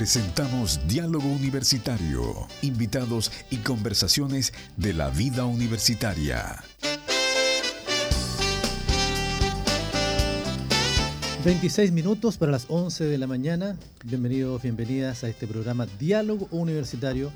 Presentamos Diálogo Universitario, invitados y conversaciones de la vida universitaria. 26 minutos para las 11 de la mañana. Bienvenidos, bienvenidas a este programa Diálogo Universitario.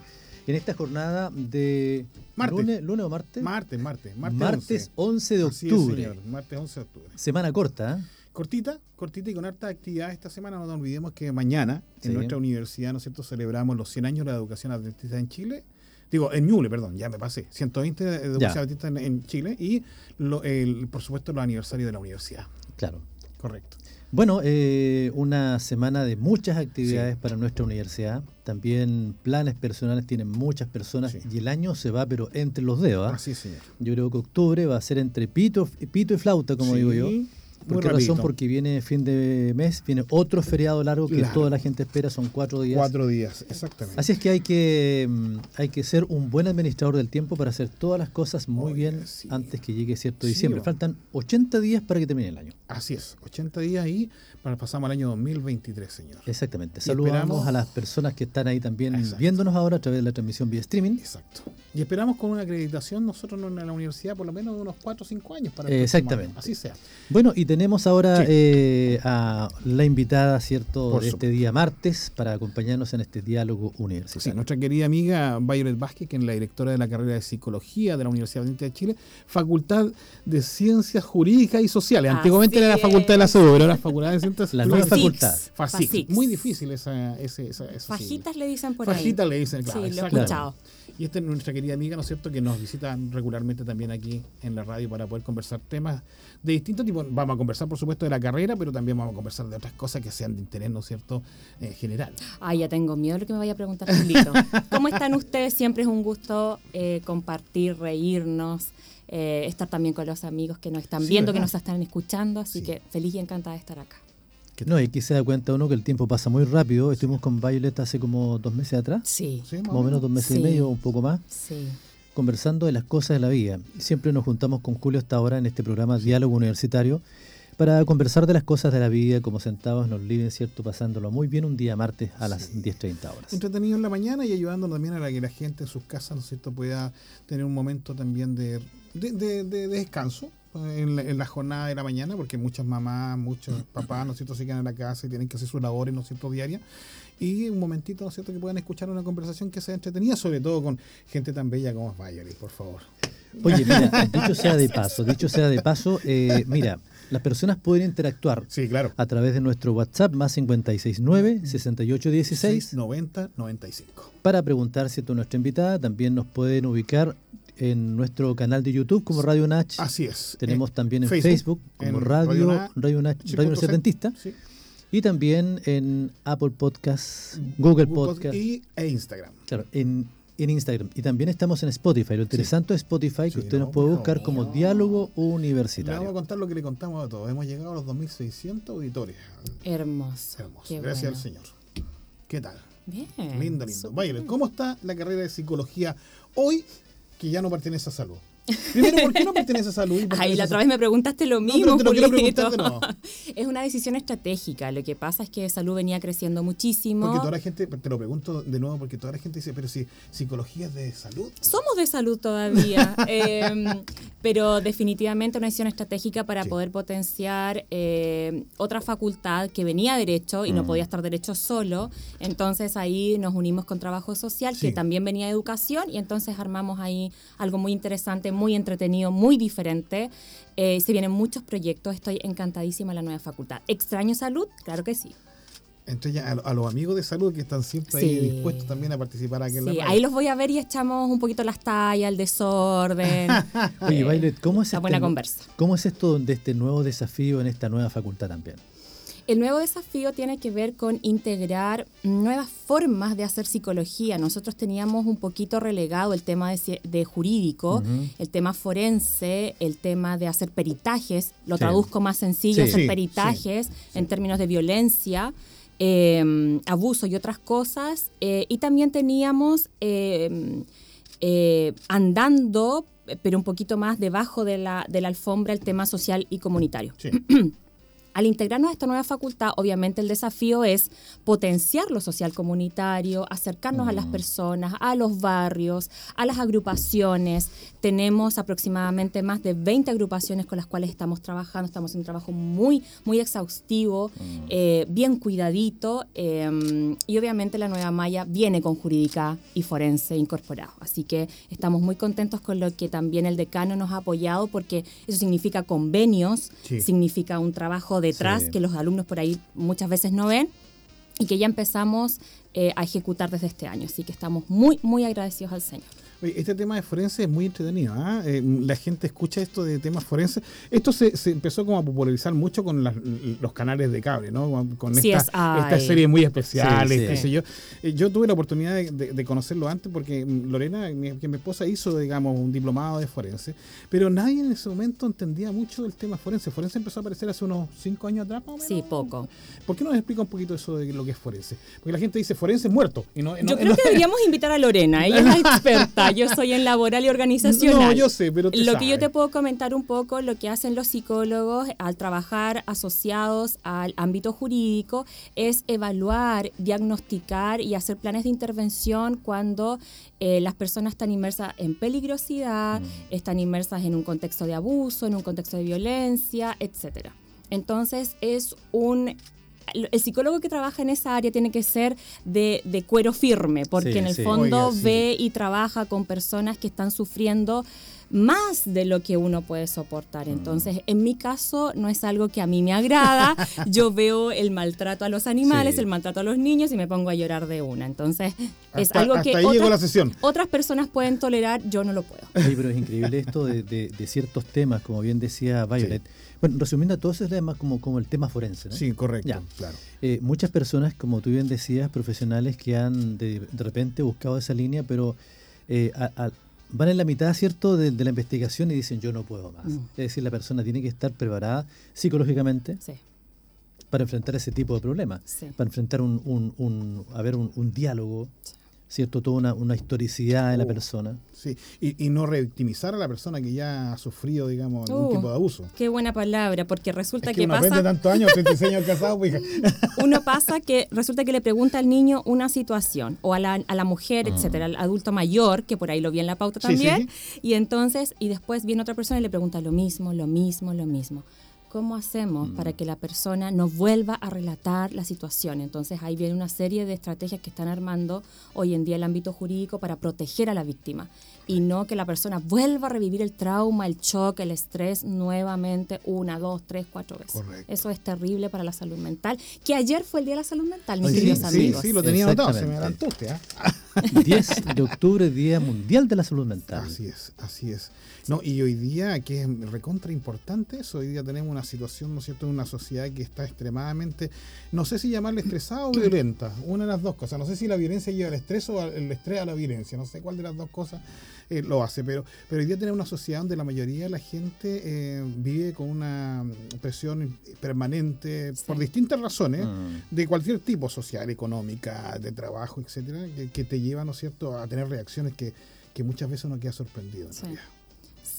En esta jornada de Martes. ¿Lunes, o martes? Martes, martes. Martes, 11. de es, octubre. señor, Martes 11 de octubre. Semana corta, ¿eh? Cortita, cortita y con harta actividad esta semana. No nos olvidemos que mañana Sí. en nuestra universidad, ¿no es cierto?, celebramos los 100 años de la educación adventista en Chile. Digo, en Ñuble, perdón, ya me pasé. 120 de educación adventista en, en Chile y, lo- el, por supuesto, los aniversarios de la universidad. Claro. Correcto. Bueno, eh, una semana de muchas actividades para nuestra universidad. También planes personales tienen muchas personas Sí. y el año se va, pero entre los dedos. ¿ah? Así señor. Yo creo que octubre va a ser entre pito, pito y flauta, como Sí, digo yo. ¿Por qué razón? Porque viene fin de mes, viene otro feriado largo que Claro. toda la gente espera, son cuatro días. Cuatro días, exactamente. Así es que hay que mm, hay que ser un buen administrador del tiempo para hacer todas las cosas muy Oye, bien sí. antes que llegue cierto Sí, diciembre. va. Faltan 80 días para que termine el año. Así es, 80 días ahí para pasamos al año 2023, señor. Exactamente. Y Saludamos esperamos- a las personas que están ahí también Exacto. viéndonos ahora a través de la transmisión vía streaming. Exacto. Y esperamos con una acreditación nosotros en la universidad por lo menos de unos 4 o 5 años para el exactamente. año. Así sea. Bueno, y tenemos ahora Sí. eh, a la invitada, ¿cierto?, Por de este día martes para acompañarnos en este diálogo Sí, universitario. nuestra querida amiga Violet Vázquez, que es la directora de la carrera de Psicología de la Universidad de Chile, Facultad de Ciencias Jurídicas y Sociales. Así Antiguamente era la Facultad de la. Salud, ahora la Facultad de Ciencias La nueva facultad. Fasix. Muy difícil esa, ese, esa, esa sigla. Fajitas le dicen por ahí. Fajita le dicen, claro. Sí, lo he escuchado. Y esta es nuestra querida amiga, ¿no es cierto?, que nos visita regularmente también aquí en la radio para poder conversar temas de distintos tipos. Vamos a conversar, por supuesto, de la carrera, pero también vamos a conversar de otras cosas que sean de interés, ¿no es cierto?, eh, general. Ay, ya tengo miedo de lo que me vaya a preguntar. ¿Cómo están ustedes? Siempre es un gusto eh, compartir, reírnos, eh, estar también con los amigos que nos están Sí, viendo, que nos están escuchando. Así Sí. que feliz y encantada de estar acá. No, y aquí se da cuenta uno que el tiempo pasa muy rápido. Estuvimos con Violet hace como dos meses atrás, Sí, ¿Sí? más o menos dos meses y medio, un poco más. sí. conversando de las cosas de la vida. Siempre nos juntamos con Julio hasta ahora en este programa Diálogo Universitario para conversar de las cosas de la vida, como sentados en los living, ¿cierto? Pasándolo muy bien un día martes a las Sí. 10.30 horas. entretenido en la mañana y ayudándonos también a la que la gente en sus casas, ¿no es cierto?, pueda tener un momento también de, de, de- de- de descanso en la, en la jornada de la mañana, porque muchas mamás, muchos papás, ¿no es cierto?, se quedan en la casa y tienen que hacer sus labores, ¿no es cierto?, diarias. Y un momentito, ¿no es cierto?, que puedan escuchar una conversación que sea entretenida, sobre todo con gente tan bella como es Violet, por favor. Oye, mira, dicho sea de paso, dicho sea de paso, eh, mira, las personas pueden interactuar Sí, claro. a través de nuestro WhatsApp más 569-6816 90 95. para preguntar, ¿cierto? a Nuestra invitada también nos pueden ubicar en nuestro canal de YouTube como Radio Nach. Así es. Tenemos Eh, también en Facebook, Facebook, como en Radio, Radio Radio, Na- Nach- sí, Radio. Setentista sí. y también en Apple Podcast, Google Podcast, y, e Instagram. claro, en, en Instagram. Y también estamos en Spotify. Lo interesante de Spotify Sí, que usted no, nos puede buscar como Diálogo Le vamos a Universitario. contar lo que le contamos a todos. Hemos llegado a los 2.600 auditores. Hermoso. Hermoso. Qué Gracias bueno. al Señor. ¿Qué tal? Bien. lindo, lindo. bien. ¿cómo está la carrera de psicología hoy que ya no pertenece a salud? Primero, ¿por qué no pertenece a salud? y Ay, la a otra vez me preguntaste lo No, mismo, pero te lo quiero Julito. preguntar de Es una decisión estratégica. Lo que pasa es que salud venía creciendo muchísimo. Porque toda la gente, te lo pregunto de nuevo, porque toda la gente dice, pero si psicología es de salud. Somos de salud todavía, eh, pero definitivamente una decisión estratégica para Sí. poder potenciar eh, otra facultad que venía derecho y no Mm. podía estar derecho solo. Entonces ahí nos unimos con trabajo social, Sí. que también venía de educación, y entonces armamos ahí algo muy interesante, muy entretenido, muy diferente. Eh, se vienen muchos proyectos, estoy encantadísima de la nueva facultad. ¿Extraño salud? Claro que sí. Entonces, ya, a, a los amigos de salud que están siempre ahí dispuestos también a participar aquí en la Sí, radio. ahí los voy a ver y echamos un poquito las tallas, el desorden. Oye, Eh, Violet, ¿cómo es, este buena conversa. ¿cómo es esto de este nuevo desafío en esta nueva facultad también? El nuevo desafío tiene que ver con integrar nuevas formas de hacer psicología. Nosotros teníamos un poquito relegado el tema de, jurídico, el tema forense, el tema de hacer peritajes. Lo Sí. traduzco más sencillo, Sí. hacer Sí, peritajes en términos de violencia. eh, abuso y otras cosas. eh, y también teníamos eh, eh, andando, pero un poquito más debajo de la, de la alfombra, el tema social y comunitario. Sí. al integrarnos a esta nueva facultad, obviamente el desafío es potenciar lo social comunitario, acercarnos a las personas, a los barrios, a las agrupaciones. Tenemos aproximadamente más de 20 agrupaciones con las cuales estamos trabajando, estamos haciendo un trabajo muy, muy exhaustivo, eh, bien cuidadito, eh, y obviamente la nueva malla viene con jurídica y forense incorporado. Así que estamos muy contentos con lo que también el decano nos ha apoyado porque eso significa convenios, Sí. significa un trabajo detrás Sí. que los alumnos por ahí muchas veces no ven y que ya empezamos eh, a ejecutar desde este año. Así que estamos muy, muy agradecidos al Señor. Oye, este tema de forense es muy entretenido. ¿ah? Eh, la gente escucha esto de temas forenses. Esto se, se empezó como a popularizar mucho con las- los canales de cable, ¿no? Con- CSI. esta, esta serie muy Sí, sí. qué sé yo. Eh, yo tuve la oportunidad de, de- de conocerlo antes porque mm, Lorena, mi, que mi esposa, hizo, digamos, un diplomado de forense, pero nadie en ese momento entendía mucho del tema forense. Forense empezó a aparecer hace unos cinco años atrás, más o menos. Sí, poco. ¿Por qué no nos explica un poquito eso de lo que es forense? Porque la gente dice forense es muerto. Y no, Yo no- creo no- que deberíamos invitar a Lorena, ella es la experta, yo soy en laboral y organizacional. No, yo sé, pero Lo que yo te puedo comentar un poco, lo que hacen los psicólogos al trabajar asociados al ámbito jurídico es evaluar, diagnosticar y hacer planes de intervención cuando eh, las personas están inmersas en peligrosidad, están inmersas en un contexto de abuso, en un contexto de violencia, etcétera. Entonces es un el psicólogo que trabaja en esa área tiene que ser de, de cuero firme, porque Sí, en el sí. fondo Oiga, sí. ve y trabaja con personas que están sufriendo más de lo que uno puede soportar. Entonces, en mi caso, no es algo que a mí me agrada. Yo veo el maltrato a los animales, Sí. el maltrato a los niños y me pongo a llorar de una. Entonces, es Hasta- algo hasta que ahí llegó la otras, sesión. otras personas pueden tolerar, yo no lo puedo. Oye, pero es increíble esto de, de- de ciertos temas, como bien decía Violet. Bueno, resumiendo todo ese tema como, como el tema forense, ¿no? Sí, correcto, Ya. claro. Eh, muchas personas, como tú bien decías, profesionales que han de, de repente buscado esa línea, pero eh, a- a- van en la mitad, ¿cierto?, de, de la investigación y dicen yo no puedo más. Mm. Es decir, la persona tiene que estar preparada psicológicamente Sí, para enfrentar ese tipo de problemas, sí. para enfrentar un, un, un- a ver, un, un diálogo, ¿cierto?, toda una, una historicidad de la Oh. persona. Sí, y, y no revictimizar a la persona que ya ha sufrido, digamos, algún Uh, tipo de abuso. Qué buena palabra, porque resulta Es que, que, uno pasa... tantos años, 36 años casado, pues, uno pasa que resulta que le pregunta al niño una situación o a la, a la mujer, etcétera, al adulto mayor, que por ahí lo vi en la pauta Mm. Sí, sí, también, y entonces, y después viene otra persona y le pregunta lo mismo, lo mismo, lo mismo. ¿Cómo hacemos Mm. para que la persona no vuelva a relatar la situación? Entonces ahí viene una serie de estrategias que están armando hoy en día el ámbito jurídico para proteger a la víctima y no que la persona vuelva a revivir el trauma, el shock, el estrés nuevamente una, dos, tres, cuatro veces. Correcto. Eso es terrible para la salud mental. Que ayer fue el Día de la Salud Mental, mis Oye, queridos sí, amigos. sí, lo tenía anotado, se me adelantó usted. ¿ah? 10 de octubre, Día Mundial de la Salud Mental. Así es, así es. No, y hoy día, que es recontra importante eso, hoy día tenemos una situación, ¿no es cierto?, en una sociedad que está extremadamente, no sé si llamarle estresada o violenta, una de las dos cosas. No sé si la violencia lleva al estrés o el estrés a la violencia, no sé cuál de las dos cosas eh, lo hace, pero, pero hoy día tenemos una sociedad donde la mayoría de la gente eh, vive con una presión permanente por distintas razones Mm. de cualquier tipo, social, económica, de trabajo, etcétera, que, que te lleva, ¿no es cierto?, a tener reacciones que, que muchas veces uno queda sorprendido. en Sí.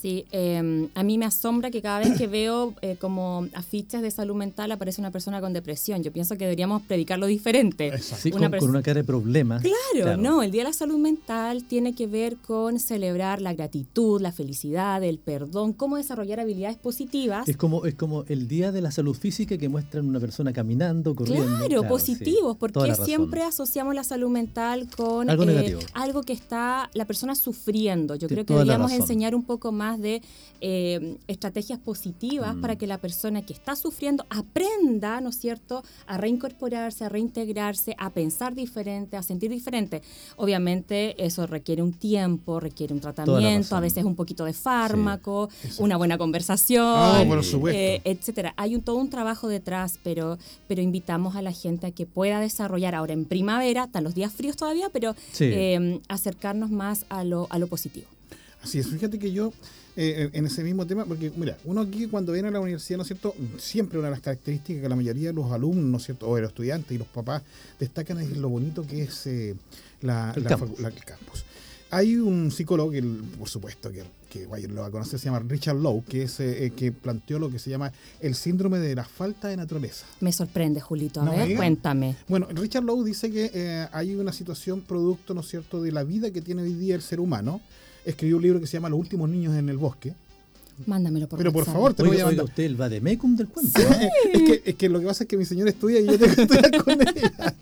Sí, eh, a mí me asombra que cada vez que veo eh, como afiches de salud mental aparece una persona con depresión. Yo pienso que deberíamos predicarlo diferente. Sí, Una con, una cara de problemas. Claro, no, el Día de la Salud Mental tiene que ver con celebrar la gratitud, la felicidad, el perdón, cómo desarrollar habilidades positivas. Es como, es como el día de la salud física que muestran una persona caminando, corriendo. Claro, positivos, porque siempre asociamos la salud mental con Algo eh, negativo. algo que está la persona sufriendo. Yo creo que deberíamos enseñar un poco más de eh, estrategias positivas Mm. para que la persona que está sufriendo aprenda, ¿no es cierto?, a reincorporarse, a reintegrarse, a pensar diferente, a sentir diferente. Obviamente eso requiere un tiempo, requiere un tratamiento, a veces un poquito de fármaco, una buena conversación. Ah, supuesto. Eh, etcétera. Hay un, todo un trabajo detrás, pero, pero invitamos a la gente a que pueda desarrollar ahora en primavera, están los días fríos todavía, pero Sí. eh, acercarnos más a lo, a lo positivo. Así es, fíjate que yo, eh, en ese mismo tema, porque mira, uno aquí cuando viene a la universidad, ¿no es cierto? Siempre una de las características que la mayoría de los alumnos, ¿no es cierto? O de los estudiantes y los papás destacan es lo bonito que es eh, la, El la campus. la- el campus. hay un psicólogo que, por supuesto, que, que lo va a conocer, se llama Richard Lowe, que es eh, que planteó lo que se llama el síndrome de la falta de naturaleza. Me sorprende, Julito. A ver, cuéntame. Bueno, Richard Lowe dice que eh, hay una situación producto, ¿no es cierto?, de la vida que tiene hoy día el ser humano. Escribió un libro que se llama Los últimos niños en el bosque Mándamelo por Pero por favor, te voy a mandar. usted el vademecum del cuento. es, que, es que lo que pasa es que mi señor estudia y yo tengo que estudiar con ella.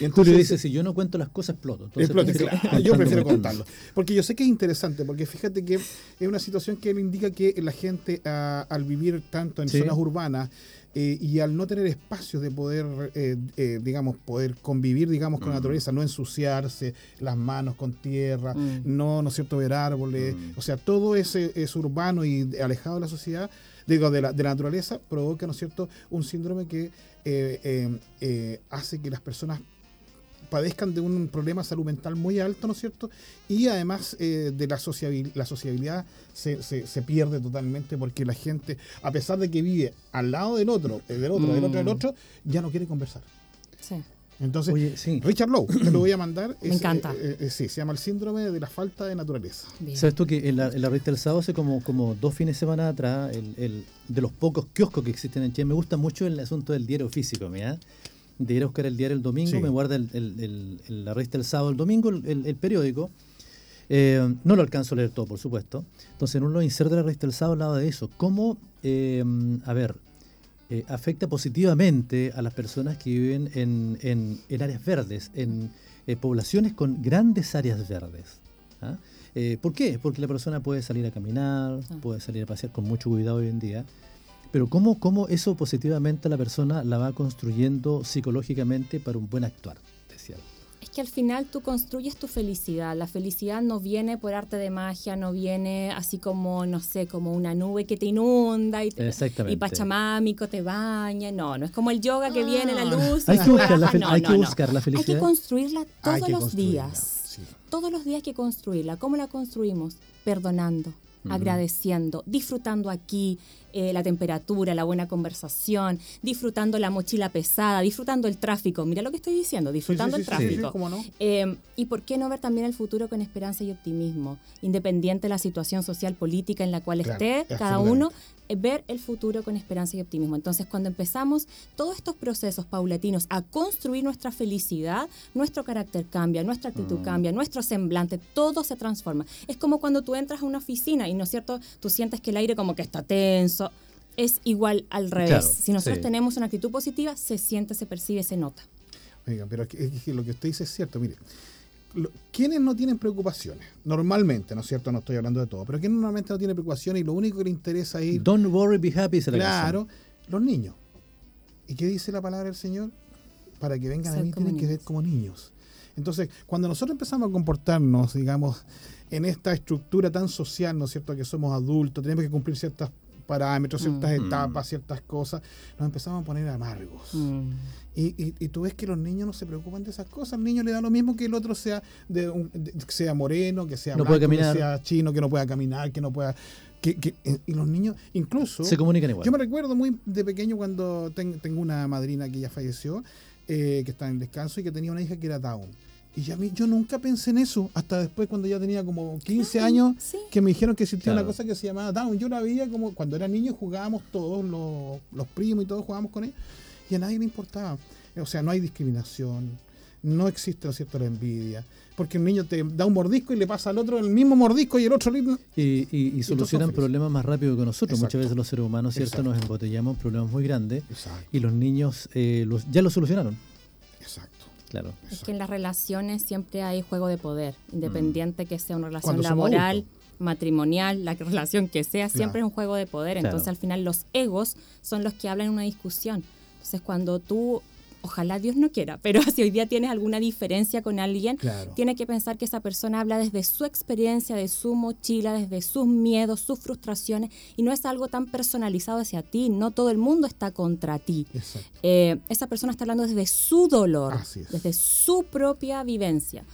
y entonces, dice, si yo no cuento las cosas, exploto. Entonces, claro. Yo prefiero contarlo. Porque yo sé que es interesante, porque fíjate que es una situación que él indica que la gente ah, al vivir tanto en zonas urbanas, eh, y al no tener espacios de poder, eh, eh, digamos, poder convivir, digamos, con la mm. naturaleza, no ensuciarse las manos con tierra, mm. no, ¿no es cierto?, ver árboles, mm. o sea, todo ese es urbano y alejado de la sociedad, digo, de la, de la naturaleza, provoca, ¿no es cierto?, un síndrome que hace que las personas padezcan de un problema salud mental muy alto, ¿no es cierto? Y además eh, de la, sociabilidad, la sociabilidad se, se, pierde totalmente porque la gente, a pesar de que vive al lado del otro, eh, del otro, del otro, del mm. otro, ya no quiere conversar. Sí. Entonces, Richard Lowe, te lo voy a mandar. Me encanta. Eh, sí, se llama el síndrome de la falta de naturaleza. ¿Sabes tú que en la, en la revista del sábado hace como, como dos fines de semana atrás, el, el, de los pocos kioscos que existen en Chile, me gusta mucho el asunto del diario físico, mira de ir a buscar el diario el domingo, me guarda el, la revista el sábado, el domingo, el, periódico. Eh, no lo alcanzo a leer todo, por supuesto. Entonces, en uno inserta de la revista el sábado hablaba de eso. Cómo, eh, a ver, eh, afecta positivamente a las personas que viven en, en, áreas verdes, en poblaciones con grandes áreas verdes. ¿ah? ¿Por qué? Porque la persona puede salir a caminar, ah. puede salir a pasear con mucho cuidado hoy en día. Pero ¿cómo, ¿cómo eso positivamente a la persona la va construyendo psicológicamente para un buen actuar? Decía. Es que al final tú construyes tu felicidad. La felicidad no viene por arte de magia, no viene así como, no sé, como una nube que te inunda y, te, y Pachamámico te baña. No, no es como el yoga que viene la ah. luz. Hay, que buscar, la, hay que buscar la felicidad. Hay que construirla todos los días. Todos los días hay que construirla. ¿Cómo la construimos? Perdonando, agradeciendo, disfrutando aquí, eh, la temperatura, la buena conversación, disfrutando la mochila pesada, disfrutando el tráfico. Mira lo que estoy diciendo, disfrutando el tráfico. Eh, y por qué no ver también el futuro con esperanza y optimismo, independiente de la situación social política en la cual esté cada uno, ver el futuro con esperanza y optimismo. Entonces, cuando empezamos todos estos procesos paulatinos a construir nuestra felicidad, nuestro carácter cambia, nuestra actitud mm. cambia, nuestro semblante, todo se transforma. Es como cuando tú entras a una oficina y, ¿no es cierto?, tú sientes que el aire como que está tenso, es igual al revés. si nosotros tenemos una actitud positiva, se siente, se percibe, se nota. Oiga, pero lo que usted dice es cierto. Mire, ¿quiénes no tienen preocupaciones? Normalmente, ¿no es cierto? No estoy hablando de todo, pero ¿quiénes normalmente no tienen preocupaciones y lo único que le interesa es ir. Don't worry, be happy, Claro, los niños. ¿Y qué dice la palabra del Señor? Para que vengan a mí tienen que ser como niños. Entonces, cuando nosotros empezamos a comportarnos, digamos, en esta estructura tan social, ¿no es cierto?, que somos adultos, tenemos que cumplir ciertas parámetros, ciertas mm. etapas, ciertas cosas, nos empezamos a poner amargos. Mm. Y, y, tú ves que los niños no se preocupan de esas cosas. Al niño le da lo mismo que el otro sea de, un, sea moreno, que sea blanco, que sea chino, que no pueda caminar, que no pueda... Que, que, eh, y los niños incluso... Se comunican igual. Yo me recuerdo muy de pequeño cuando tengo una madrina que ya falleció, eh, que está en descanso y que tenía una hija que era Down y a mí, yo nunca pensé en eso, hasta después cuando ya tenía como 15 años, que me dijeron que existía una cosa que se llamaba Down. Yo la veía como cuando era niño jugábamos todos, los, los primos y todos jugábamos con él, y a nadie le importaba. O sea, no hay discriminación, no existe, ¿no cierto?, la envidia. Porque un niño te da un mordisco y le pasa al otro el mismo mordisco y el otro... Y, y, solucionan problemas más rápido que nosotros. Muchas veces los seres humanos, ¿cierto?, nos embotellamos problemas muy grandes y los niños eh, los, ya lo solucionaron. Exacto. Es que en las relaciones siempre hay juego de poder, independiente que sea una relación laboral, matrimonial, la relación que sea, siempre es un juego de poder. Entonces al final los egos son los que hablan en una discusión. Entonces cuando tú ojalá Dios no quiera, pero si hoy día tienes alguna diferencia con alguien, tiene que pensar que esa persona habla desde su experiencia, de su mochila, desde sus miedos, sus frustraciones, y no es algo tan personalizado hacia ti, no todo el mundo está contra ti. Eh, esa persona está hablando desde su dolor, desde su propia vivencia.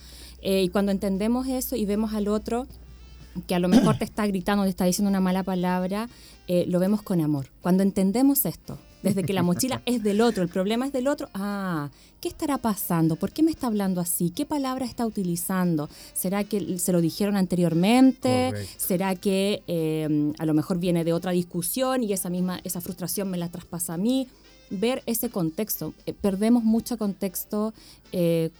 Eh, y cuando entendemos eso y vemos al otro que a lo mejor te está gritando, te está diciendo una mala palabra, eh, lo vemos con amor. Cuando entendemos esto, Desde que la mochila es del otro, el problema es del otro. Ah, ¿qué estará pasando? ¿Por qué me está hablando así? ¿Qué palabra está utilizando? ¿Será que se lo dijeron anteriormente? ¿Será que eh, a lo mejor viene de otra discusión y esa misma, esa frustración me la traspasa a mí? Ver ese contexto. Eh, perdemos mucho contexto eh,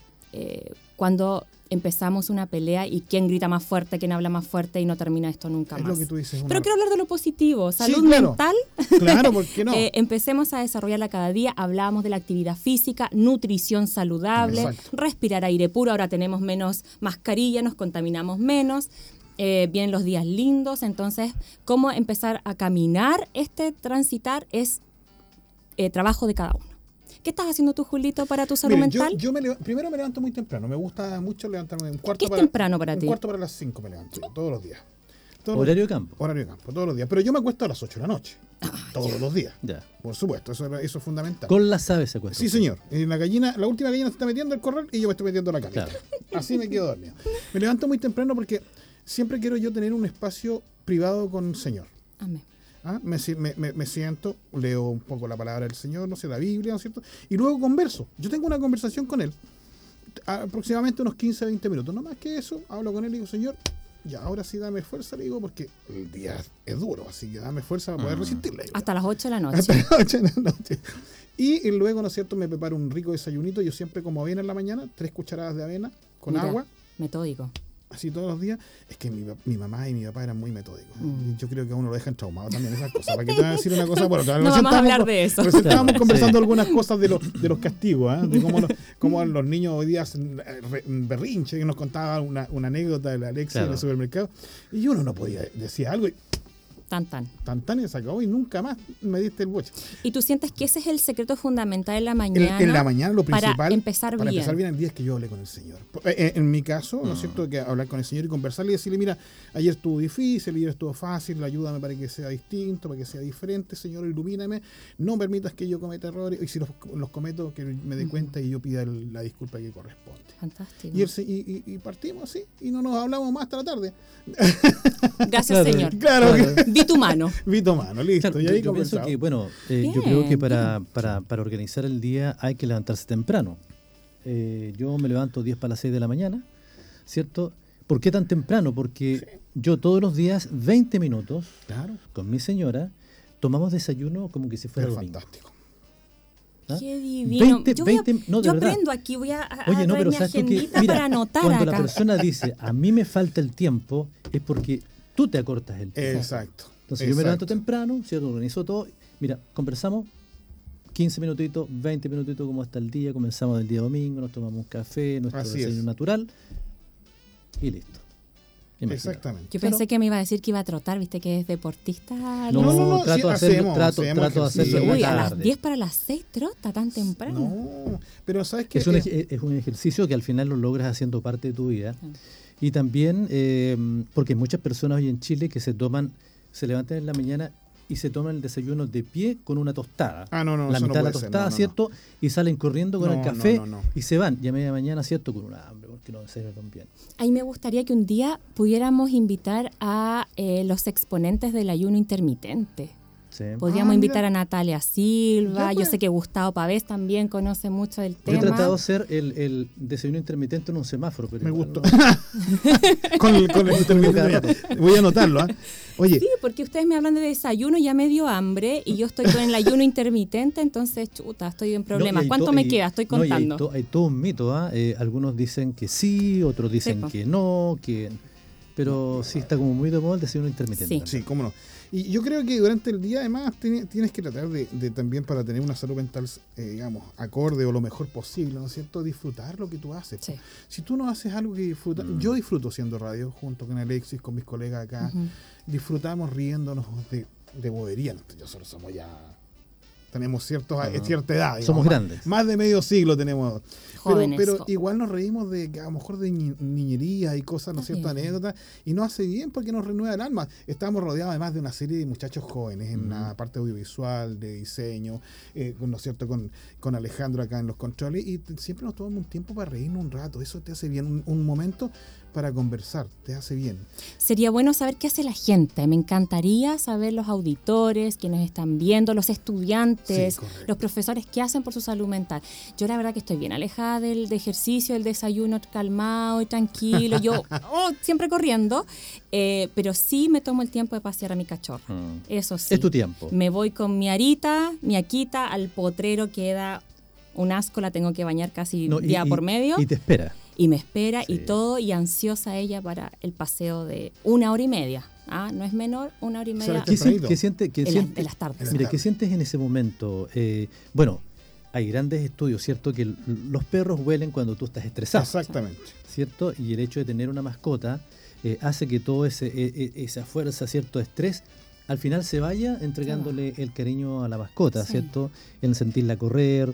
cuando empezamos una pelea y quién grita más fuerte, quién habla más fuerte y no termina esto nunca más. Pero quiero hablar de lo positivo, salud mental. Claro, ¿por qué no? Eh, empecemos a desarrollarla cada día. Hablábamos de la actividad física, nutrición saludable, respirar aire puro. Ahora tenemos menos mascarilla, nos contaminamos menos. Eh, vienen los días lindos, entonces cómo empezar a caminar este transitar es eh, trabajo de cada uno. ¿Qué estás haciendo tú, Julito, para tu salud mental? Yo, primero me levanto muy temprano. Me gusta mucho levantarme un cuarto ¿Qué es temprano para ti? Un cuarto para las 5 me levanto, todos los días. horario de campo. Horario de campo, todos los días. Pero yo me acuesto a las 8 de la noche. Ah, todos los días. Ya. Por supuesto, eso, eso es fundamental. Con las aves se acuesta. Sí, señor. En la gallina, la última gallina se está metiendo el corral y yo me estoy metiendo la camita. Así me quedo dormido. Me levanto muy temprano porque siempre quiero yo tener un espacio privado con el Señor. Amén. ¿Ah? me, me, siento, leo un poco la palabra del Señor, no sé, la Biblia, ¿no es cierto? Y luego converso. Yo tengo una conversación con Él, aproximadamente unos 15, 20 minutos. No más que eso, hablo con Él y digo, Señor, ya, ahora sí dame fuerza, le digo, porque el día es duro, así que dame fuerza para poder mm. resistirle. Hasta las 8 de la noche. Hasta las 8 de la noche. Y, luego, ¿no es cierto?, me preparo un rico desayunito. Yo siempre como avena en la mañana, tres cucharadas de avena con agua. Metódico así todos los días, es que mi, mi, mamá y mi papá eran muy metódicos. Mm. Yo creo que a uno lo dejan traumado también esas cosas. ¿Para qué te voy a decir una cosa? Bueno, no vamos a hablar de eso. estábamos conversando algunas cosas de los, de los castigos, ¿eh? de cómo los, cómo los niños hoy día hacen eh, berrinche, que nos contaba una, una anécdota de la Alexia en el supermercado, y uno no podía decir algo. Y, Tan tan. Tan tan y se acabó y nunca más me diste el boche. ¿Y tú sientes que ese es el secreto fundamental en la mañana? En, la mañana lo principal. Para empezar bien. Para empezar bien el día es que yo hable con el Señor. Eh, eh, en, mi caso, ¿no es mm. cierto? Que hablar con el Señor y conversarle y decirle, mira, ayer estuvo difícil, ayer estuvo fácil, ayúdame para que sea distinto, para que sea diferente, Señor, ilumíname. No permitas que yo cometa errores y si los, cometo, que me dé cuenta y yo pida la disculpa que corresponde. Fantástico. Y, partimos así y no nos hablamos más hasta la tarde. Gracias, Señor. Claro. Vi tu mano. Vi tu mano, listo. y ahí yo, pienso que, bueno, eh, yo creo que para, para, para, organizar el día hay que levantarse temprano. Eh, yo me levanto 10 para las 6 de la mañana, ¿cierto? ¿Por qué tan temprano? Porque yo todos los días, 20 minutos, claro. con mi señora, tomamos desayuno como que si fuera fantástico. ¿Ah? Qué divino. 20, yo, 20, no, yo aprendo aquí, voy a, a Oye, no, pero mi agendita que, para anotar Cuando la persona dice, a mí me falta el tiempo, es porque tú te acortas el tiempo. Exacto. Entonces yo me levanto temprano, ¿cierto? Organizo todo. Mira, conversamos 15 minutitos, 20 minutitos como hasta el día, comenzamos el día domingo, nos tomamos un café, nuestro desayuno natural y listo. Exactamente. Yo pensé que me iba a decir que iba a trotar, viste que es deportista. No, no, no, trato, de hacerlo, trato, trato de hacerlo. Uy, a las 10 para las 6 trota tan temprano. No, pero sabes que es un, es un ejercicio que al final lo logras haciendo parte de tu vida. Y también eh, porque hay muchas personas hoy en Chile que se toman, se levantan en la mañana y se toman el desayuno de pie con una tostada. Ah, no, no, La mitad de la tostada, ¿cierto? Y salen corriendo con el café y se van. Y a media mañana, ¿cierto? Con una hambre, porque no desayunan bien. Ahí me gustaría que un día pudiéramos invitar a eh, los exponentes del ayuno intermitente. Podríamos ah, invitar a Natalia Silva. Yo pues. sé que Gustavo Pavés también conoce mucho del tema. Yo he tratado de hacer el, el desayuno intermitente en un semáforo. Pero Me gustó. con, el, con el intermitente. Voy a anotarlo. ¿ah? Oye. Sí, porque ustedes me hablan de desayuno, ya me dio hambre y yo estoy con el ayuno intermitente, entonces, chuta, estoy en problemas. ¿Cuánto me queda? Estoy contando. hay, todo un mito. ¿ah? Eh, algunos dicen que sí, otros dicen que no, que pero sí está como muy de moda el desayuno intermitente. Sí. sí, cómo no. Y yo creo que durante el día, además, tienes que tratar de, también para tener una salud mental, eh, digamos, acorde o lo mejor posible, ¿no es cierto? Disfrutar lo que tú haces. Si tú no haces algo que disfrutas, mm. yo disfruto siendo radio junto con Alexis, con mis colegas acá, disfrutamos riéndonos de, de bobería. Nosotros somos ya tenemos ciertos, cierta edad. Somos grandes. Más de medio siglo tenemos. Pero, igual nos reímos de que a lo mejor de niñería y cosas, ¿no es cierto? Anécdotas. Y nos hace bien porque nos renueva el alma. Estamos rodeados además de una serie de muchachos jóvenes en la parte audiovisual, de diseño, eh, ¿no es cierto? Con, con Alejandro acá en los controles. Y siempre nos tomamos un tiempo para reírnos un rato. Eso te hace bien. un momento para conversar, te hace bien. Sería bueno saber qué hace la gente. Me encantaría saber los auditores, quienes están viendo, los estudiantes Sí, los profesores, qué hacen por su salud mental. Yo la verdad que estoy bien alejada del de ejercicio, del desayuno calmado y tranquilo. Yo oh, siempre corriendo, eh, pero sí me tomo el tiempo de pasear a mi cachorro. Mm. Eso sí. Es tu tiempo. Me voy con mi arita, mi aquita al potrero, queda un asco, la tengo que bañar casi No, día y- por medio. Y te espera. Y me espera y todo y ansiosa ella para el paseo de una hora y media. ¿ah? No es menor, una hora y media ¿Qué, sien- tempranito. qué en, la- en las tardes. Mira, ¿qué sientes en ese momento? Eh, bueno, hay grandes estudios, ¿cierto? Que los perros huelen cuando tú estás estresado, Exactamente. ¿cierto? Y el hecho de tener una mascota eh, hace que todo ese e- e- esa fuerza, cierto estrés, al final se vaya entregándole el cariño a la mascota, Sí. ¿cierto? En sentirla correr.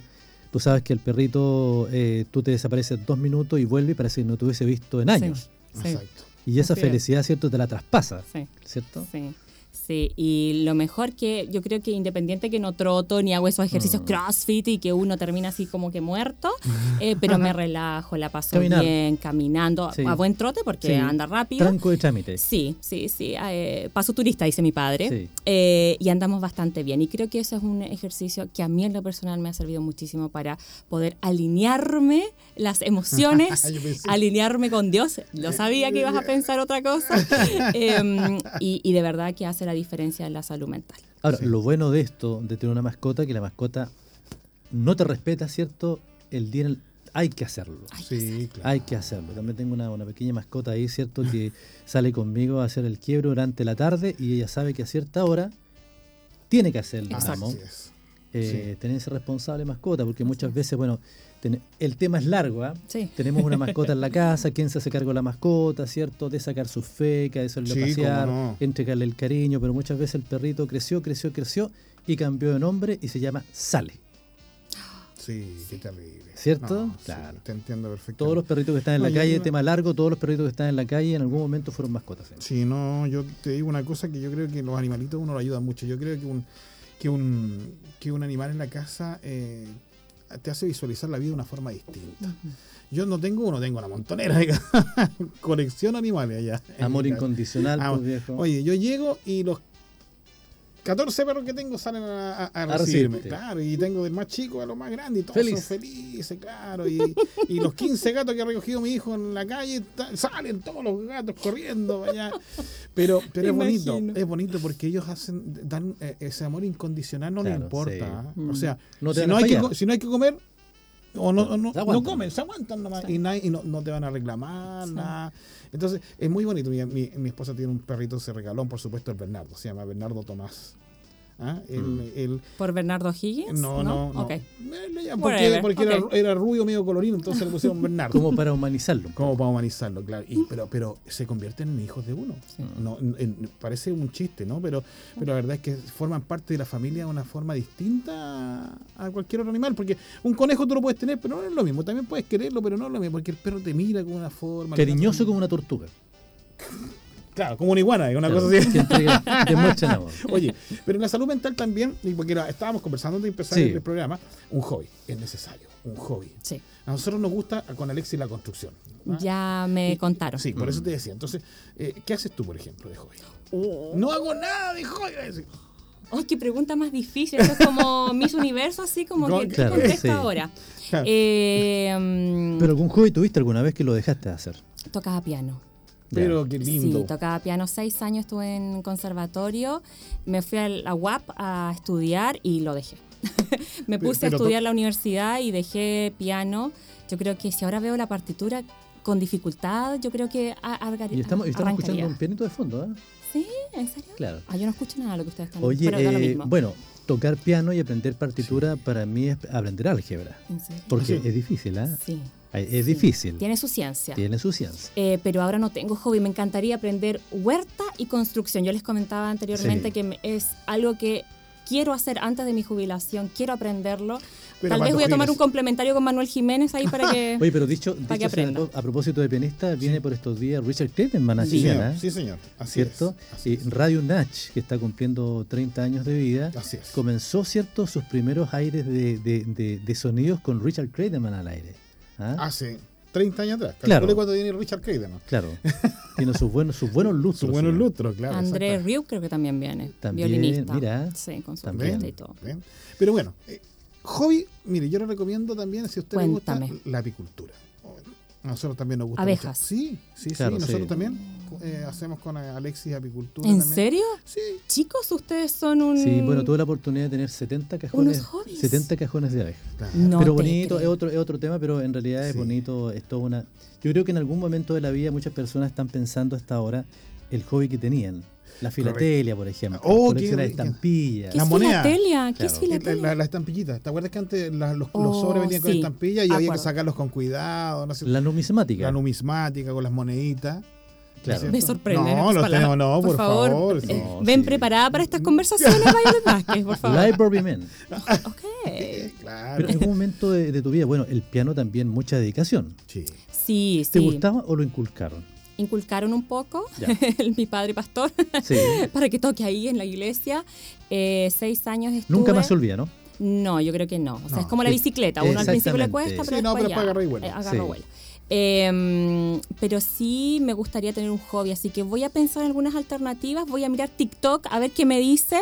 Tú sabes que el perrito, eh, tú te desapareces dos minutos y vuelve y parece que no te hubiese visto en años. Sí, Exacto. Y esa Así es. felicidad, ¿cierto? Te la traspasa, sí, ¿cierto? sí. Sí, y lo mejor que yo creo que independiente que no troto ni hago esos ejercicios Mm. crossfit y que uno termina así como que muerto, eh, pero me relajo, la paso Caminar. bien, caminando Sí. a buen trote porque Sí. anda rápido. Tranco de trámite. Sí, sí, sí. eh, paso turista, dice mi padre. Sí. Eh, y andamos bastante bien. Y creo que eso es un ejercicio que a mí en lo personal me ha servido muchísimo para poder alinearme las emociones, alinearme con Dios. Lo sabía que ibas a pensar otra cosa. Em, y, y de verdad que hace la diferencia en la salud mental. Ahora, Sí. lo bueno de esto, de tener una mascota, que la mascota no te respeta, ¿cierto? El día en el- hay que hacerlo. Sí, claro. Hay que hacerlo. También tengo una, una pequeña mascota ahí, ¿cierto? Que sale conmigo a hacer el quiebro durante la tarde y ella sabe que a cierta hora tiene que hacerlo. Exacto. Eh, Tenerse responsable mascota, porque muchas veces, bueno, ten- el tema es largo, ¿ah? Sí. Tenemos una mascota en la casa, quién se hace cargo de la mascota, ¿cierto? De sacar sus fecas, de hacerlo Sí, pasear, no. entregarle el cariño, pero muchas veces el perrito creció, creció, creció y cambió de nombre y se llama Sale. Sí, qué terrible. ¿Cierto? No, sí, Claro. te entiendo perfectamente. Todos los perritos que están en No, la calle, yo- tema largo, todos los perritos que están en la calle en algún momento fueron mascotas. ¿eh? Sí, no, yo te digo una cosa que yo creo que los animalitos uno lo ayuda mucho. Yo creo que un, que un, que un animal en la casa eh, te hace visualizar la vida de una forma distinta. Yo no tengo uno, tengo una montonera de colección animales allá. Amor incondicional, Ah, pues, viejo. Oye, yo llego y los 14 perros que tengo salen a, a- a A recibirme. recibirte. Claro, y tengo del más chico a lo más grande y todos Feliz. son felices, claro. Y, y los 15 gatos que ha recogido mi hijo en la calle, salen todos los gatos corriendo allá. Pero, pero es bonito, es bonito porque ellos hacen, dan eh, ese amor incondicional, no les Claro, importa. sí. ¿ah? O sea, No si, no hay que, fallar. co- si no hay que comer, o no, o no, no comen, se aguantan nomás. Sí. Y, nadie- y no, no te van a reclamar, Sí. nada. Entonces, es muy bonito. Mi, mi- mi esposa tiene un perrito, se regaló, por supuesto, el Bernardo. Se llama Bernardo Tomás. ¿Ah? Mm. ¿Por Bernardo Higgins? no, no, no. Eh, Porque, era, era rubio, medio colorino, entonces le pusieron Bernardo. Como para humanizarlo. ¿Cómo para humanizarlo? Claro. Y, pero, pero se convierten en hijos de uno. Sí. No, en- en- parece un chiste, ¿no? Pero, pero la verdad es que forman parte de la familia de una forma distinta a cualquier otro animal. Porque un conejo tú lo puedes tener, pero no es lo mismo. También puedes quererlo, pero no es lo mismo. Porque el perro te mira con una forma. Cariñoso como una tortuga. Claro, como una iguana, es una Claro, cosa así. entrega-. Oye, pero en la salud mental también, porque estábamos conversando antes de empezar Sí. el programa, un hobby es necesario, un hobby. Sí. A nosotros nos gusta con Alexis la construcción. ¿ah? Ya me Y- contaron. Sí, por Mm. eso te decía. Entonces, eh, ¿qué haces tú, por ejemplo, de hobby? Oh. No hago nada de hobby. Ay, qué pregunta más difícil. Eso es como Miss Universo, así como No, que ¿qué claro, contesto sí. ahora? Claro. Eh, mm, Pero algún hobby tuviste alguna vez que lo dejaste de hacer. tocaba piano. Pero qué lindo. Sí, tocaba piano seis años, estuve en conservatorio, me fui a la UAP a estudiar y lo dejé. me puse pero a to- estudiar en la universidad y dejé piano. Yo creo que si ahora veo la partitura con dificultad, yo creo que a- argar- Y estamos, y estamos arrancaría. escuchando un pianito de fondo, ¿eh? ¿Sí? ¿En serio? Claro. Ah, yo no escucho nada de lo que ustedes están Oye, pero da lo eh, mismo. bueno, tocar piano y aprender partitura para mí es aprender álgebra. ¿En serio? Porque Sí. es difícil, ¿ah? Sí. Es sí. difícil. Tiene su ciencia. Tiene su ciencia. Eh, pero ahora no tengo hobby. Me encantaría aprender huerta y construcción. Yo les comentaba anteriormente Sí. que es algo que quiero hacer antes de mi jubilación. Quiero aprenderlo. Pero Tal vez voy a tomar un complementario con Manuel Jiménez ahí para que... Oye, pero dicho, Para dicho que sea, aprenda. a propósito de pianista, viene por estos días Richard Clayton, a Sí, Chilena, señor. ¿eh? Sí, señor. Así ¿cierto? es. Así Y es. Radio Natch, que está cumpliendo 30 años de vida, Así es. comenzó, ¿cierto?, sus primeros aires de, de- de- de sonidos con Richard Clayderman al aire. ¿Ah? Sí. 30 años atrás. Claro. Cuando tiene Richard ¿no? Claro. Tiene sus buenos, sus buenos lustros. Sus buenos lustros, claro. André. Rieu creo que también viene. También, violinista. mira. Sí, con su También. y todo. Bien. Pero bueno, eh, hobby, mire, yo le recomiendo también, si a usted Cuéntame. le gusta, la apicultura. A nosotros también nos gusta. Abejas. mucho. Sí, sí, Claro, sí. Nosotros sí. también eh, hacemos con Alexis apicultura. ¿En también. serio? Sí. Chicos, ustedes son un... Sí, bueno, tuve la oportunidad de tener 70 cajones, Unos hobbies. 70 cajones de abejas. claro. No pero bonito, es otro, es otro tema, pero en realidad es Sí. bonito, es toda una... Yo creo que en algún momento de la vida muchas personas están pensando hasta ahora el hobby que tenían. La filatelia, por ejemplo. Oh, qué- estampillas. ¿Qué La es moneda. filatelia? ¿Qué Claro. es La, filatelia? la- la estampillita. ¿Te acuerdas que antes la- los, los Oh, sobres venían con sí. estampillas y había que Acuerdo. sacarlos con cuidado? No sé, La numismática. la numismática con las moneditas. Claro. ¿no Me sorprende. No, los tenemos, no, por, favor. eh, No, ven sí. preparada para estas conversaciones, Violet Vázquez, por favor. Library Man. Ok. Eh, claro. Pero en algún momento de, de tu vida, bueno, el piano también mucha dedicación. Sí. Sí, ¿Te sí. gustaba o lo inculcaron? Inculcaron un poco, mi padre pastor, Sí. para que toque ahí en la iglesia. Eh, seis años estuve. Nunca más se olvida, ¿no? No, yo creo que no. O sea, No, es como la bicicleta. Uno al principio le cuesta, pero Sí, no, después pero ya, después agarra y vuela. Eh, pero sí me gustaría tener un hobby, así que voy a pensar en algunas alternativas. Voy a mirar TikTok a ver qué me dice,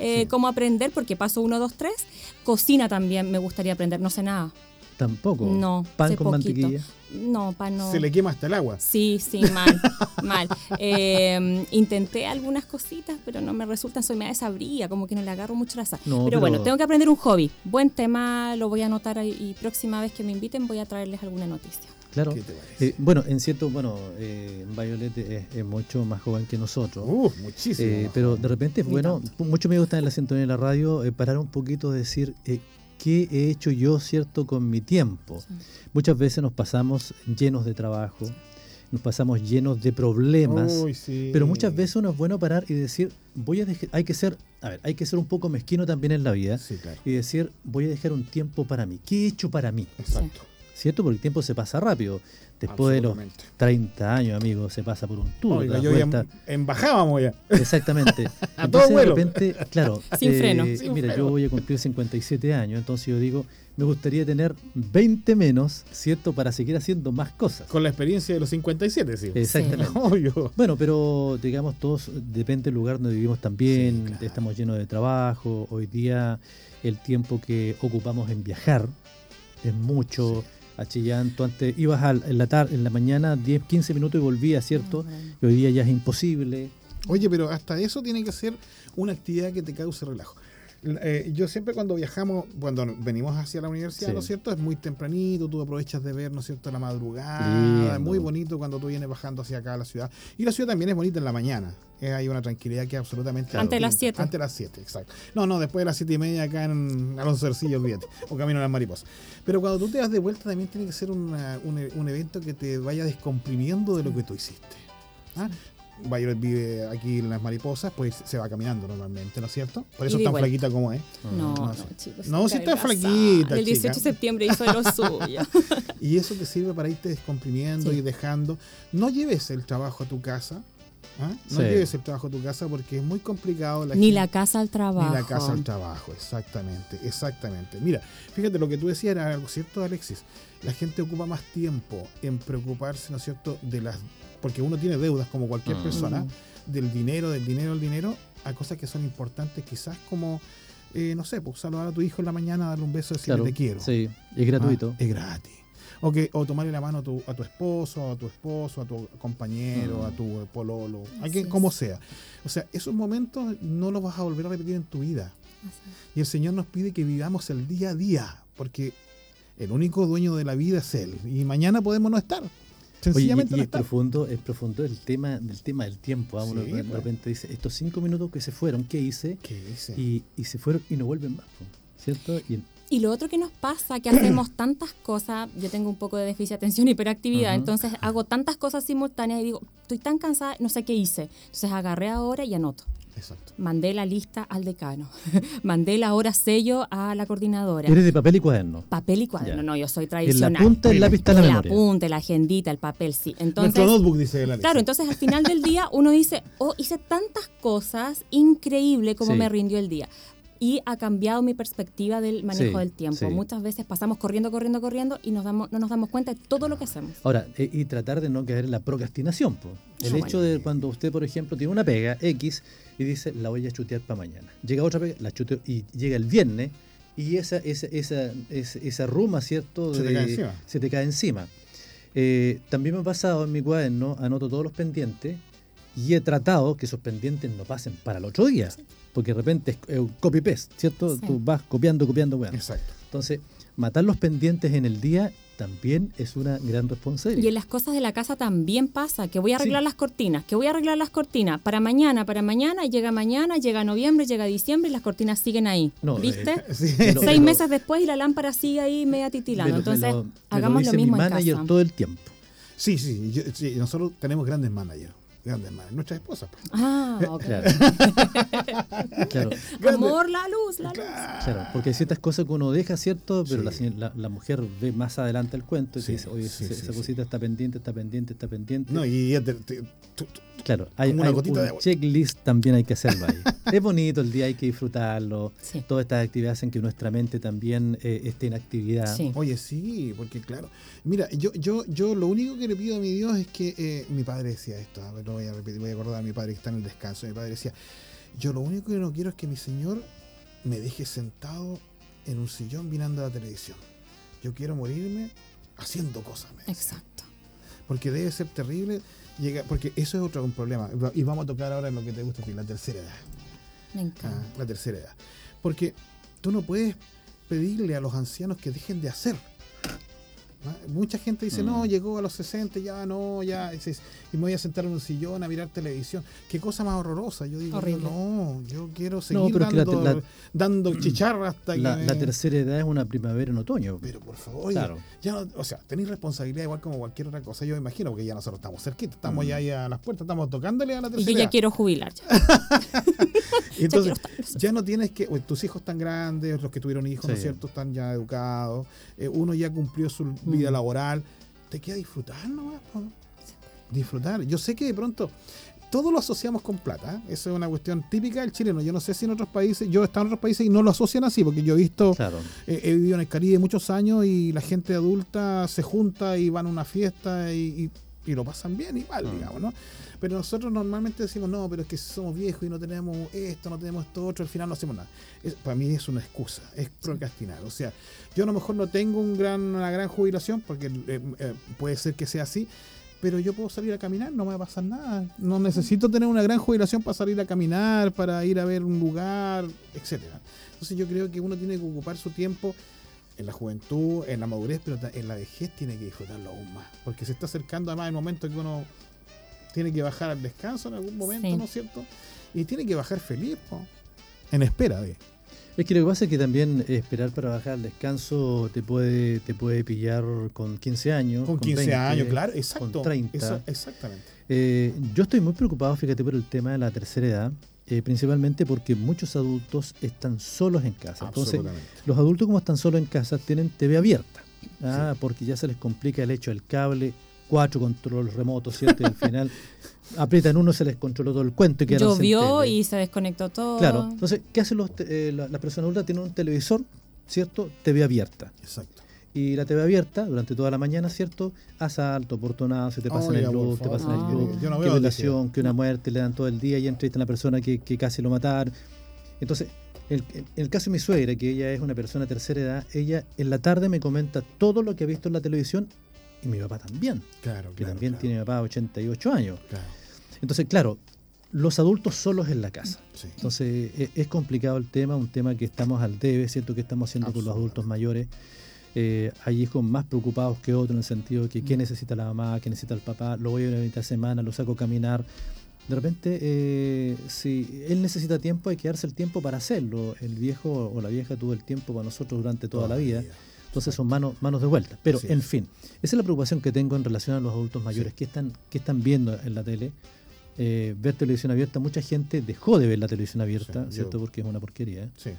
eh, Sí. cómo aprender, porque paso uno, dos, tres. Cocina también me gustaría aprender, no sé nada. Tampoco. No, Pan sé con poquito. mantequilla. No, para no. Se le quema hasta el agua. Sí, sí, mal, mal. Eh, intenté algunas cositas, pero no me resultan, soy media desabría, como que no le agarro mucho la sal. No, pero, pero- bueno, tengo que aprender un hobby. Buen tema, lo voy a anotar ahí, y próxima vez que me inviten voy a traerles alguna noticia. Claro. ¿Qué te parece? Eh, bueno, en cierto, bueno, eh, Violet es, es mucho más joven que nosotros. Uh, muchísimo. Eh, pero de repente bueno, tanto. mucho me gusta en la sintonía de la radio eh, parar un poquito de decir eh, qué he hecho yo, ¿cierto?, con mi tiempo. Sí. Muchas veces nos pasamos llenos de trabajo, nos pasamos llenos de problemas, Uy, sí. pero muchas veces uno es bueno parar y decir, voy a dejar, hay que ser, a ver, hay que ser un poco mezquino también en la vida Sí, claro. y decir, voy a dejar un tiempo para mí. ¿Qué he hecho para mí? Exacto. ¿Cierto? Porque el tiempo se pasa rápido. Después de los Absolutamente. 30 años, amigo, se pasa por un tour. Oiga, yo ya embajábamos ya. Exactamente. A todo Entonces, de vuelo. repente, claro. Sin freno. Sin mira, freno. yo voy a cumplir 57 años, entonces yo digo, me gustaría tener 20 menos, ¿cierto? Para seguir haciendo más cosas. Con la experiencia de los 57, sí. Exactamente. Obvio. Bueno, pero digamos, todos, depende del lugar donde vivimos también, Sí, claro. estamos llenos de trabajo, hoy día el tiempo que ocupamos en viajar es mucho. A Chillán, tú antes ibas al- en la tarde, en la mañana 10, 15 minutos y volvías, ¿cierto? Y hoy día ya es imposible. Oye, pero hasta eso tiene que ser una actividad que te cause relajo. Eh, yo siempre cuando viajamos, cuando venimos hacia la universidad, Sí. ¿no es cierto? Es muy tempranito, tú aprovechas de ver, ¿no es cierto?, la madrugada. Lindo. Es muy bonito cuando tú vienes bajando hacia acá a la ciudad. Y la ciudad también es bonita en la mañana. Eh, hay una tranquilidad que es absolutamente... Antes de las distinta. siete. Antes de las 7, exacto. No, no, después de las siete y media acá en Alonso Cercillo, olvídate. O Camino a las Mariposas. Pero cuando tú te das de vuelta también tiene que ser una- un, un evento que te vaya descomprimiendo de lo que tú hiciste. ¿Ah? Violet vive aquí en las mariposas, pues se va caminando normalmente, ¿no es cierto? Por eso es tan vuelta. flaquita como es. No, No, no, chicos. No, si está flaquita, El 18 de septiembre hizo lo suyo. Y eso te sirve para irte descomprimiendo Sí. y dejando. No lleves el trabajo a tu casa. ¿Ah? No Sí. lleves el trabajo a tu casa porque es muy complicado. La Ni gente- la casa al trabajo. Ni la casa al trabajo, exactamente, exactamente. Mira, fíjate, lo que tú decías era algo cierto, Alexis. La gente ocupa más tiempo en preocuparse, ¿no es cierto?, de las. Porque uno tiene deudas como cualquier Mm. persona, del dinero, del dinero, del dinero, a cosas que son importantes, quizás como, eh, no sé, pues saludar a tu hijo en la mañana, darle un beso, decirle Claro, te quiero. Sí, es gratuito. Ah, es gratis. O, que, o tomarle la mano a tu, a tu esposo, a tu esposo, a tu compañero, Mm. a tu pololo, a quien como sea. O sea, esos momentos no los vas a volver a repetir en tu vida. Y el Señor nos pide que vivamos el día a día, porque el único dueño de la vida es Él. Y mañana podemos no estar. Oye, y, Sencillamente y no es estar. profundo, es profundo el tema del tema del tiempo. ¿ah? Uno Sí, de pues. repente dice, estos cinco minutos que se fueron, ¿qué hice? ¿Qué dice? Y, y se fueron y no vuelven más, ¿cierto? Y, Y lo otro que nos pasa, que hacemos tantas cosas, yo tengo un poco de déficit de atención y hiperactividad, entonces hago tantas cosas simultáneas y digo, estoy tan cansada, no sé qué hice. Entonces agarré ahora y anoto. Exacto. Mandé la lista al decano, mandé la hora sello a la coordinadora. eres de papel y cuaderno. Papel y cuaderno, no, yo soy En la tradicional. punta el lápiz está la el memoria. apunte, la agendita, el papel, sí. Entonces, Nuestro notebook, dice el Alex. Claro, entonces al final del día uno dice, oh, hice tantas cosas, increíble como Sí. me rindió el día. Y ha cambiado mi perspectiva del manejo del tiempo. Muchas veces pasamos corriendo, corriendo, corriendo y nos damos, no nos damos cuenta de todo lo que hacemos. Ahora, eh, y tratar de no caer en la procrastinación. El hecho de cuando usted, por ejemplo, tiene una pega X y dice, la voy a chutear para mañana. Llega otra pega, la chuteo y llega el viernes y esa, esa, esa, esa, ruma, ¿cierto? Se te cae encima. Se te cae encima. Eh, también me ha pasado en mi cuaderno, anoto todos los pendientes y he tratado que esos pendientes no pasen para el otro día. Porque de repente es un copy-paste, ¿cierto? Tú vas copiando, copiando, weón. Exacto. Entonces, matar los pendientes en el día también es una gran responsabilidad. Y en las cosas de la casa también pasa, que voy a arreglar las cortinas, que voy a arreglar las cortinas para mañana, para mañana, llega mañana, llega noviembre, llega diciembre y las cortinas siguen ahí. ¿Viste? Eh, Seis meses después y la lámpara sigue ahí media titilando. Entonces, hagamos lo, mismo mi manager todo el tiempo. Sí, sí, sí, nosotros tenemos grandes managers grandes madres, nuestra esposa. Pues. Ah, ok. Claro. Amor, la luz, la luz. Claro, porque hay ciertas cosas que uno deja, ¿cierto? Pero la, la, mujer ve más adelante el cuento y dice, oye, esa, cosita está pendiente, está pendiente, está pendiente. No, y ya Claro, hay, una checklist también hay que hacerlo ahí. es bonito el día, hay que disfrutarlo. Todas estas actividades hacen que nuestra mente también eh, esté en actividad. Oye, sí, porque claro. Mira, yo, yo, yo lo único que le pido a mi Dios es que eh, mi padre decía esto, a ver, voy a repetir, voy a acordar a mi padre que está en el descanso. Mi padre decía, yo lo único que no quiero es que mi Señor me deje sentado en un sillón mirando la televisión. Yo quiero morirme haciendo cosas. Exacto. Porque debe ser terrible llega, porque eso es otro un problema. Y vamos a tocar ahora en lo que te gusta a ti, la tercera edad. Me encanta. Ah, la tercera edad. Porque tú no puedes pedirle a los ancianos que dejen de hacer. Mucha gente dice, no, mm. llegó a los 60, ya no, ya, y me voy a sentar en un sillón a mirar televisión. Qué cosa más horrorosa. Yo digo, no, yo quiero seguir dando, dando chicharra hasta la, que... La tercera edad es una primavera en otoño. Pero por favor, ya o sea, tenéis responsabilidad igual como cualquier otra cosa. Yo me imagino, porque ya nosotros estamos cerquita, estamos ya mm. ahí a las puertas, estamos tocándole a la tercera Y yo ya quiero jubilar. Entonces, ya, no tienes que, tus hijos están grandes, los que tuvieron hijos, ¿no es cierto?, están ya educados, eh, uno ya cumplió su vida laboral, te queda disfrutar nomás, disfrutar. Yo sé que de pronto todo lo asociamos con plata. ¿eh? Eso es una cuestión típica del chileno. Yo no sé si en otros países, yo he estado en otros países y no lo asocian así, porque yo he visto, eh, he vivido en el Caribe muchos años y la gente adulta se junta y van a una fiesta y, lo pasan bien igual, mm. digamos, ¿no? Pero nosotros normalmente decimos, no, pero es que somos viejos y no tenemos esto, no tenemos esto otro, al final no hacemos nada. para mí es una excusa, es procrastinar. O sea, yo a lo mejor no tengo un gran, una gran jubilación, porque eh, eh, puede ser que sea así, pero yo puedo salir a caminar, no me va a pasar nada. No necesito tener una gran jubilación para salir a caminar, para ir a ver un lugar, etcétera. Entonces yo creo que uno tiene que ocupar su tiempo en la juventud, en la madurez, pero en la vejez tiene que disfrutarlo aún más. Porque se está acercando además el momento que uno tiene que bajar al descanso en algún momento, ¿no es cierto? Y tiene que bajar feliz, en espera de. Es que lo que pasa es que también esperar para bajar al descanso te puede te puede pillar con 15 años. Con 15 años, claro, exacto. Con 30. exactamente. Eh, yo estoy muy preocupado, fíjate, por el tema de la tercera edad. Eh, principalmente porque muchos adultos están solos en casa. Entonces, los adultos como están solos en casa tienen TV abierta, ¿ah? porque ya se les complica el hecho del cable, cuatro controles remotos, ¿cierto? Y al final aprietan uno, se les controló todo el cuento. Y Llovió y se desconectó todo. Claro. Entonces, ¿qué hacen los, eh, las personas adultas? Tienen un televisor, ¿cierto? TV abierta. Exacto. Y la TV abierta, durante toda la mañana, ¿cierto? Asalto, se te pasan el luz, te pasan el luz, Yo no veo violación, que una muerte, le dan todo el día y entrevistan a la persona que, que casi lo mataron. Entonces, en el caso de mi suegra, que ella es una persona de tercera edad, ella en la tarde me comenta todo lo que ha visto en la televisión y mi papá también. Claro, Que también tiene papá 88 años. Entonces, claro, los adultos solos en la casa. Entonces, e, es, complicado el tema, un tema que estamos al debe, ¿cierto? Que estamos haciendo con los adultos mayores. Eh, hay hijos más preocupados que otros en el sentido de que qué mm. necesita la mamá, qué necesita el papá, lo voy a ver a semana, lo saco a caminar. De repente, eh, si él necesita tiempo, hay que darse el tiempo para hacerlo. El viejo o la vieja tuvo el tiempo para nosotros durante toda, la vida. Entonces son manos, manos de vuelta. Pero, en fin, esa es la preocupación que tengo en relación a los adultos mayores. que están, que están viendo en la tele? Eh, ver televisión abierta. Mucha gente dejó de ver la televisión abierta, ¿cierto? Porque es una porquería. Sí.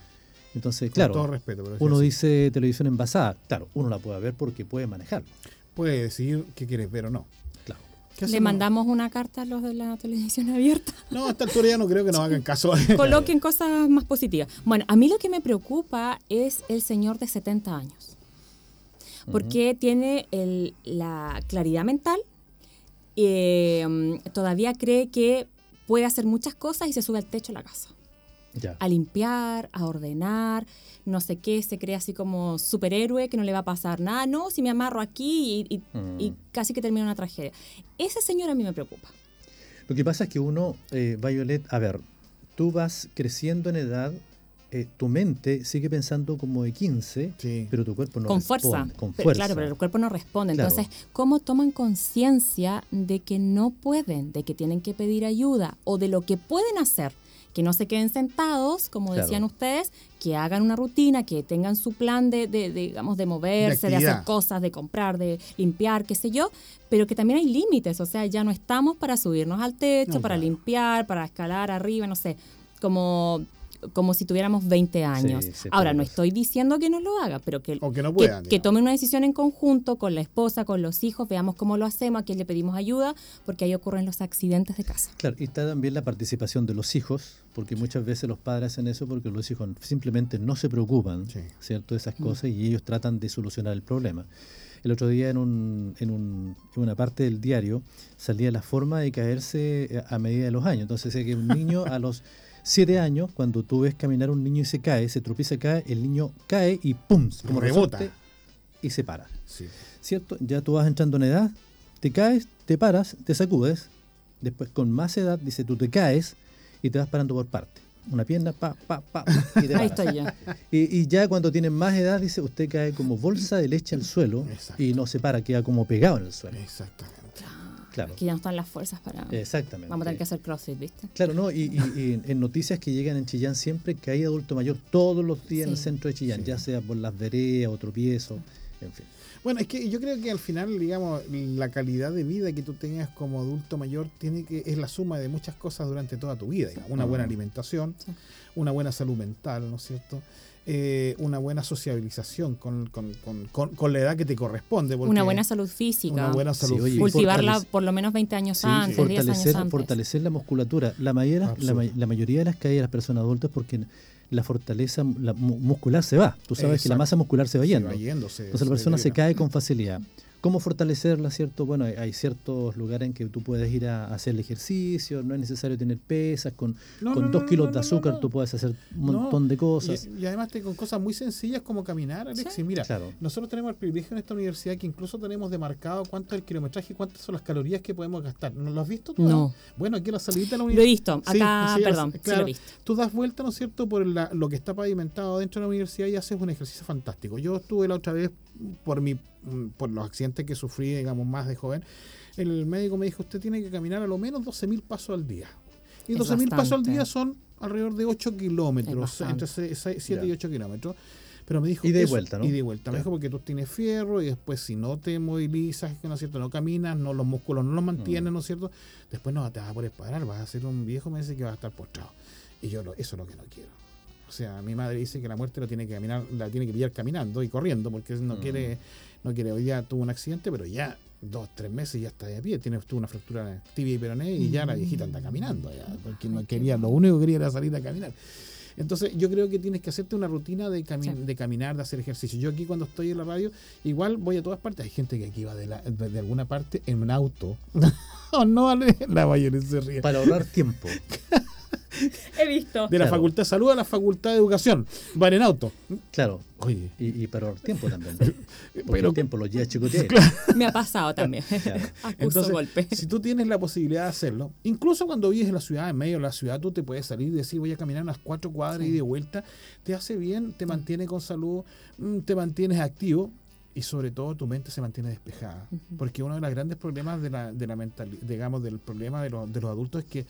Entonces, claro, todo respeto, uno dice televisión envasada. Claro, uno la puede ver porque puede manejar. Puede decidir qué quieres ver o no. Claro. Le mandamos una carta a los de la televisión abierta. No, a esta altura ya no creo que nos hagan caso. Coloquen cosas más positivas. Bueno, a mí lo que me preocupa es el señor de 70 años. Porque tiene la claridad mental, eh, todavía cree que puede hacer muchas cosas y se sube al techo de la casa. A limpiar, a ordenar, no sé qué, se cree así como superhéroe, que no le va a pasar nada. No, si me amarro aquí y, mm. casi que termina una tragedia. Ese señor a mí me preocupa. Lo que pasa es que uno, eh, Violet, a ver, tú vas creciendo en edad, eh, tu mente sigue pensando como de 15, pero tu cuerpo no con responde. Fuerza. Con fuerza. Claro, pero el cuerpo no responde. Entonces, ¿cómo toman conciencia de que no pueden, de que tienen que pedir ayuda o de lo que pueden hacer? Que no se queden sentados, como decían ustedes, que hagan una rutina, que tengan su plan de, digamos, de moverse, de, hacer cosas, de comprar, de limpiar, qué sé yo, pero que también hay límites, o sea, ya no estamos para subirnos al techo, para limpiar, para escalar arriba, no sé, como como si tuviéramos 20 años. Ahora, no estoy diciendo que no lo haga, pero que, que, tome una decisión en conjunto con la esposa, con los hijos, veamos cómo lo hacemos, a quién le pedimos ayuda, porque ahí ocurren los accidentes de casa. Claro, y está también la participación de los hijos, porque muchas veces los padres hacen eso porque los hijos simplemente no se preocupan, ¿cierto?, de esas mm. cosas y ellos tratan de solucionar el problema. El otro día en, un, en, un, en, una parte del diario salía la forma de caerse a medida de los años. Entonces, sé que un niño a los siete años, cuando tú ves caminar un niño y se cae, se tropieza, cae, el niño cae y ¡pum! Como rebota. Y se para. ¿Cierto? Ya tú vas entrando en edad, te caes, te paras, te sacudes. Después, con más edad, dice, tú te caes y te vas parando por parte. Una pierna, pa, pa, pa, y te Ahí estoy ya. Y, ya cuando tiene más edad, dice, usted cae como bolsa de leche al suelo y no se para, queda como pegado en el suelo. Exactamente. Claro. Que ya no están las fuerzas para. Exactamente. Vamos a tener que hacer crossfit, ¿viste? Claro, no, y, en noticias que llegan en Chillán siempre que hay adulto mayor todos los días en el centro de Chillán, ya sea por las veredas o tropiezo, en fin. Bueno, es que yo creo que al final, digamos, la calidad de vida que tú tengas como adulto mayor tiene que es la suma de muchas cosas durante toda tu vida. Una buena alimentación, una buena salud mental, ¿no es cierto? Eh, una buena sociabilización con, la edad que te corresponde. Una buena salud física. Una buena salud Cultivarla por lo menos 20 años antes, fortalecer, años Fortalecer la musculatura. La, mayoría, la, mayoría de las caídas de las personas adultas porque la fortaleza muscular se va. Tú sabes que la masa muscular se va yendo. Entonces la persona se cae con facilidad. ¿Cómo fortalecerla, cierto? Bueno, hay, ciertos lugares en que tú puedes ir a, hacer el ejercicio, no es necesario tener pesas, con, con dos kilos de azúcar tú puedes hacer un montón de cosas. Y, además te, con cosas muy sencillas como caminar, Alexis. Mira, nosotros tenemos el privilegio en esta universidad que incluso tenemos demarcado cuánto es el kilometraje y cuántas son las calorías que podemos gastar. ¿No lo has visto tú? No. Bueno, aquí en la salida de la universidad. Lo he visto, acá, perdón, claro, lo he visto. Tú das vuelta, ¿no es cierto?, por lo que está pavimentado dentro de la universidad y haces un ejercicio fantástico. Yo estuve la otra vez por mi por los accidentes que sufrí, digamos, más de joven, el médico me dijo, usted tiene que caminar a lo menos 12.000 pasos al día. Y 12.000 pasos al día son alrededor de 8 kilómetros, entre 7 y 8 kilómetros. Pero me dijo... Y de vuelta, ¿no? Y de vuelta. Me dijo porque tú tienes fierro y después si no te movilizas, ¿no es cierto? No caminas, no los músculos no los mantienes, mm. ¿no es cierto? Después no te vas a poder parar, vas a ser un viejo, me dice que vas a estar postrado. Y yo eso es lo que no quiero. O sea, mi madre dice que la muerte la tiene que caminar, la tiene que pillar caminando y corriendo, porque no mm. quiere, no quiere, hoy día tuvo un accidente, pero ya dos, tres meses ya está de pie, tiene tuvo una fractura tibia y peroné y ya la viejita anda caminando porque no quería, lo único que quería era salir a caminar. Entonces yo creo que tienes que hacerte una rutina de, de caminar, de hacer ejercicio. Yo aquí cuando estoy en la radio, igual voy a todas partes. Hay gente que aquí va de, de, alguna parte en un auto. oh, no, la mayoría se ríe. Para ahorrar tiempo. He visto. De la Facultad de Salud a la Facultad de Educación. Van en auto. Claro. Oye. Y, y pero tiempo también. pero el tiempo los días Me ha pasado también. Entonces, golpe. Si tú tienes la posibilidad de hacerlo, incluso cuando vives en la ciudad, en medio de la ciudad, tú te puedes salir y decir voy a caminar unas cuatro cuadras y de vuelta. Te hace bien, te mantiene con salud, mm, te mantienes activo y sobre todo tu mente se mantiene despejada. Porque uno de los grandes problemas de la, de la mentalidad, digamos, del problema de, de los adultos es que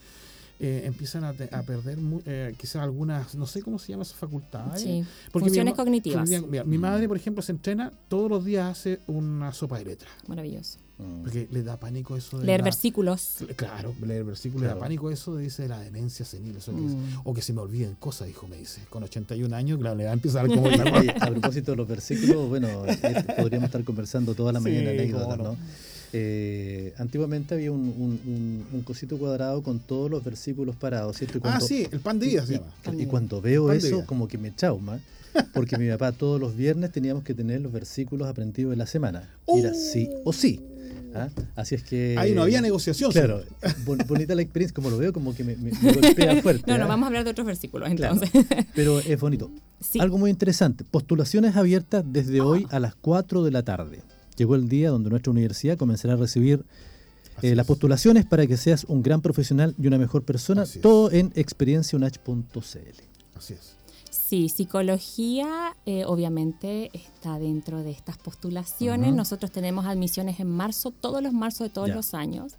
eh, empiezan a, perder eh, quizás algunas, no sé cómo se llama esa facultad. Sí, funciones cognitivas. mi madre, por ejemplo, se entrena, todos los días hace una sopa de letras. Maravilloso. Mm. Porque le da pánico eso de. Leer versículos. Claro, leer versículos. Le da pánico eso de, dice, la demencia senil. Mm. o que se me olviden cosas, hijo, me dice. Con 81 años, claro, le da a empezar como. a propósito de los versículos, bueno, podríamos estar conversando toda la mañana anécdotas, ¿no? Eh, antiguamente había un, un, un, cosito cuadrado con todos los versículos parados, ¿cierto? ah, sí, el pan de vida se llama. Y, cuando veo eso, como que me trauma, porque mi papá todos los viernes teníamos que tener los versículos aprendidos de la semana. Era sí o sí. ¿ah? Así es que. Ahí no había negociación. Claro, bonita la experiencia, como lo veo, como que me, golpea fuerte. no, no, ¿ah? vamos a hablar de otros versículos entonces. pero es bonito. Algo muy interesante: postulaciones abiertas desde hoy a las 4 de la tarde. Llegó el día donde nuestra universidad comenzará a recibir eh, las postulaciones para que seas un gran profesional y una mejor persona. Todo en experienciaunach.cl. Así es. Sí, psicología eh, obviamente está dentro de estas postulaciones. Nosotros tenemos admisiones en marzo, todos los marzos de todos los años.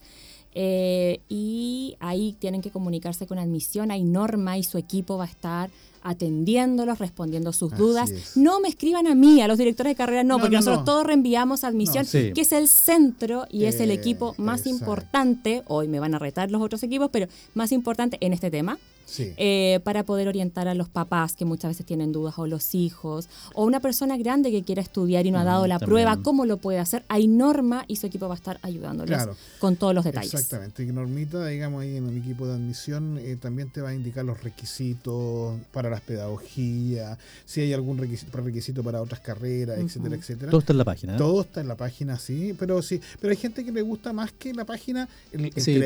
Eh, y ahí tienen que comunicarse con admisión. Hay Norma y su equipo va a estar atendiéndolos, respondiendo sus dudas. No me escriban a mí, a los directores de carrera, no, porque nosotros todos reenviamos a admisión, que es el centro y es el equipo más importante. Hoy me van a retar los otros equipos, pero más importante en este tema. Eh, para poder orientar a los papás que muchas veces tienen dudas o los hijos o una persona grande que quiera estudiar y no ha dado la prueba, ¿cómo lo puede hacer? Hay Norma y su equipo va a estar ayudándoles con todos los detalles. Exactamente, y Normita, digamos ahí en el equipo de admisión eh, también te va a indicar los requisitos para las pedagogías, si hay algún requisito, requisito para otras carreras, etcétera, etcétera. Todo está en la página. ¿eh? Todo está en la página, sí, pero sí, pero hay gente que le gusta más que la página el, el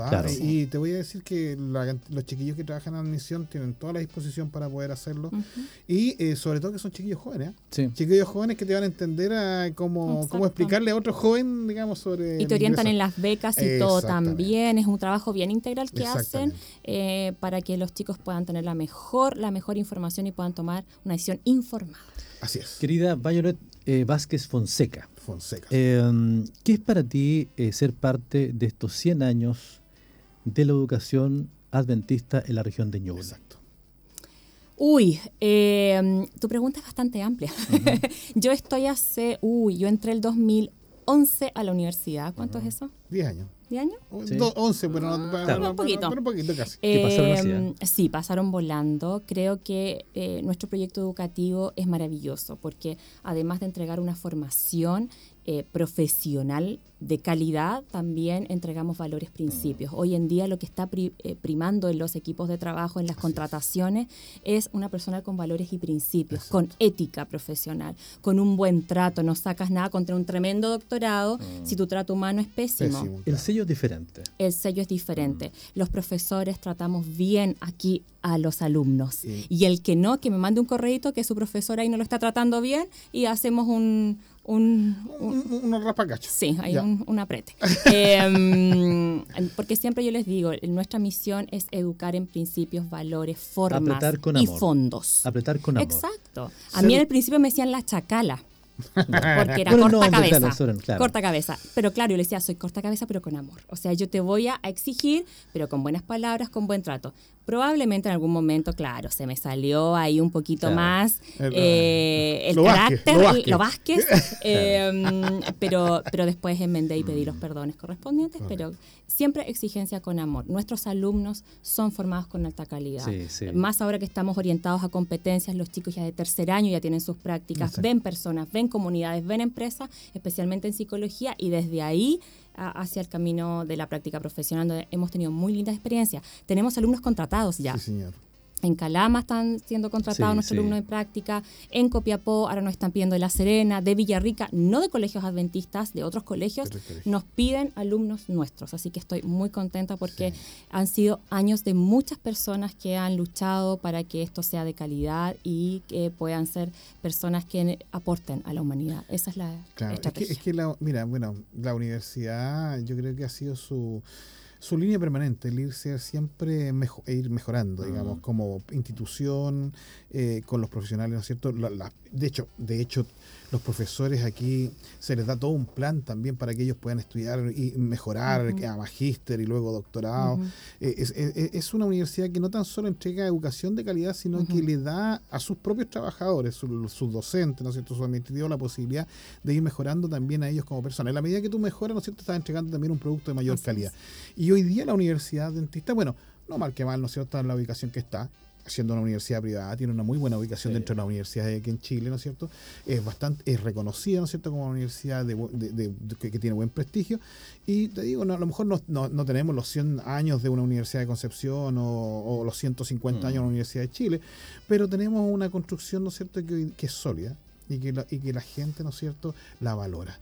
¿ah? Y te voy a decir que los chiquillos que trabajan en admisión tienen toda la disposición para poder hacerlo. Y eh, sobre todo que son chiquillos jóvenes. ¿eh? Chiquillos jóvenes que te van a entender a cómo, cómo explicarle a otro joven, digamos, sobre... Y te orientan en las becas y todo también. Es un trabajo bien integral que hacen eh, para que los chicos puedan tener la mejor, la mejor información y puedan tomar una decisión informada. Así es. Querida Violet Vázquez Fonseca. Fonseca. ¿Qué es para ti ser parte de estos 100 años de la educación adventista en la región de Ñuble. Exacto. Uy, em, tu pregunta es bastante amplia. yo estoy hace, uy, yo entré el 2011 a la universidad. ¿Cuánto es eso? Diez años. ¿Diez años? Sí. 11, pero, no, un poquito. Pero, un poquito casi. ¿Qué pasaron eh, sí, pasaron volando. Creo que eh, nuestro proyecto educativo es maravilloso porque además de entregar una formación eh, profesional de calidad, también entregamos valores principios. Hoy en día lo que está eh, primando en los equipos de trabajo, en las contrataciones, es. una persona con valores y principios, con ética profesional, con un buen trato. No sacas nada contra un tremendo doctorado mm. si tu trato humano es pésimo. El sello es diferente. El sello es diferente. Mm. Los profesores tratamos bien aquí a los alumnos. Y el que no, que me mande un correito que su profesor ahí no lo está tratando bien y hacemos un, un, un, Sí, hay un, aprete. Em, porque siempre yo les digo, nuestra misión es educar en principios, valores, formas y fondos. Apretar con amor. Exacto. A mí al principio me decían la chacala. Porque era corta cabeza. Corta cabeza. Pero claro, yo le decía, soy corta cabeza, pero con amor. O sea, yo te voy a exigir, pero con buenas palabras, con buen trato. Probablemente en algún momento, claro, se me salió ahí un poquito más el, eh, carácter, lo Vázquez, em, pero, pero después enmendé y pedí los perdones correspondientes, pero siempre exigencia con amor. Nuestros alumnos son formados con alta calidad. Más ahora que estamos orientados a competencias, los chicos ya de tercer año ya tienen sus prácticas, ven personas, ven comunidades, ven empresas, especialmente en psicología, y desde ahí hacia el camino de la práctica profesional, donde hemos tenido muy lindas experiencias. Tenemos alumnos contratados ya. Sí, señor. En Calama están siendo contratados nuestros alumnos de práctica, en Copiapó ahora nos están pidiendo de La Serena, de Villarrica, no de colegios adventistas, de otros colegios, nos piden alumnos nuestros. Así que estoy muy contenta porque han sido años de muchas personas que han luchado para que esto sea de calidad y que puedan ser personas que aporten a la humanidad. Esa es la estrategia. Es que, la, mira, bueno, la universidad yo creo que ha sido su su línea permanente, el irse siempre e ir mejorando, digamos, como institución, eh, con los profesionales, ¿no es cierto? De hecho, de hecho, los profesores aquí se les da todo un plan también para que ellos puedan estudiar y mejorar a magíster y luego doctorado. Eh, es, una universidad que no tan solo entrega educación de calidad, sino que le da a sus propios trabajadores, sus, docentes, ¿no es cierto?, su administrativo la posibilidad de ir mejorando también a ellos como personas. En la medida que tú mejoras, ¿no es cierto?, estás entregando también un producto de mayor calidad. Y hoy día la universidad dentista, bueno, no mal que mal, ¿no es cierto?, en la ubicación que está, siendo una universidad privada, tiene una muy buena ubicación Sí. dentro de las universidades aquí en Chile, ¿no es cierto? Es bastante, es reconocida, ¿no es cierto?, como una universidad de, de- de- de- que, que tiene buen prestigio. Y te digo, no, a lo mejor no, no- no tenemos los 100 años de una universidad de Concepción o, o los 150 Mm. años de una universidad de Chile, pero tenemos una construcción, ¿no es cierto?, que, que es sólida y que, la, y que la gente, ¿no es cierto?, la valora.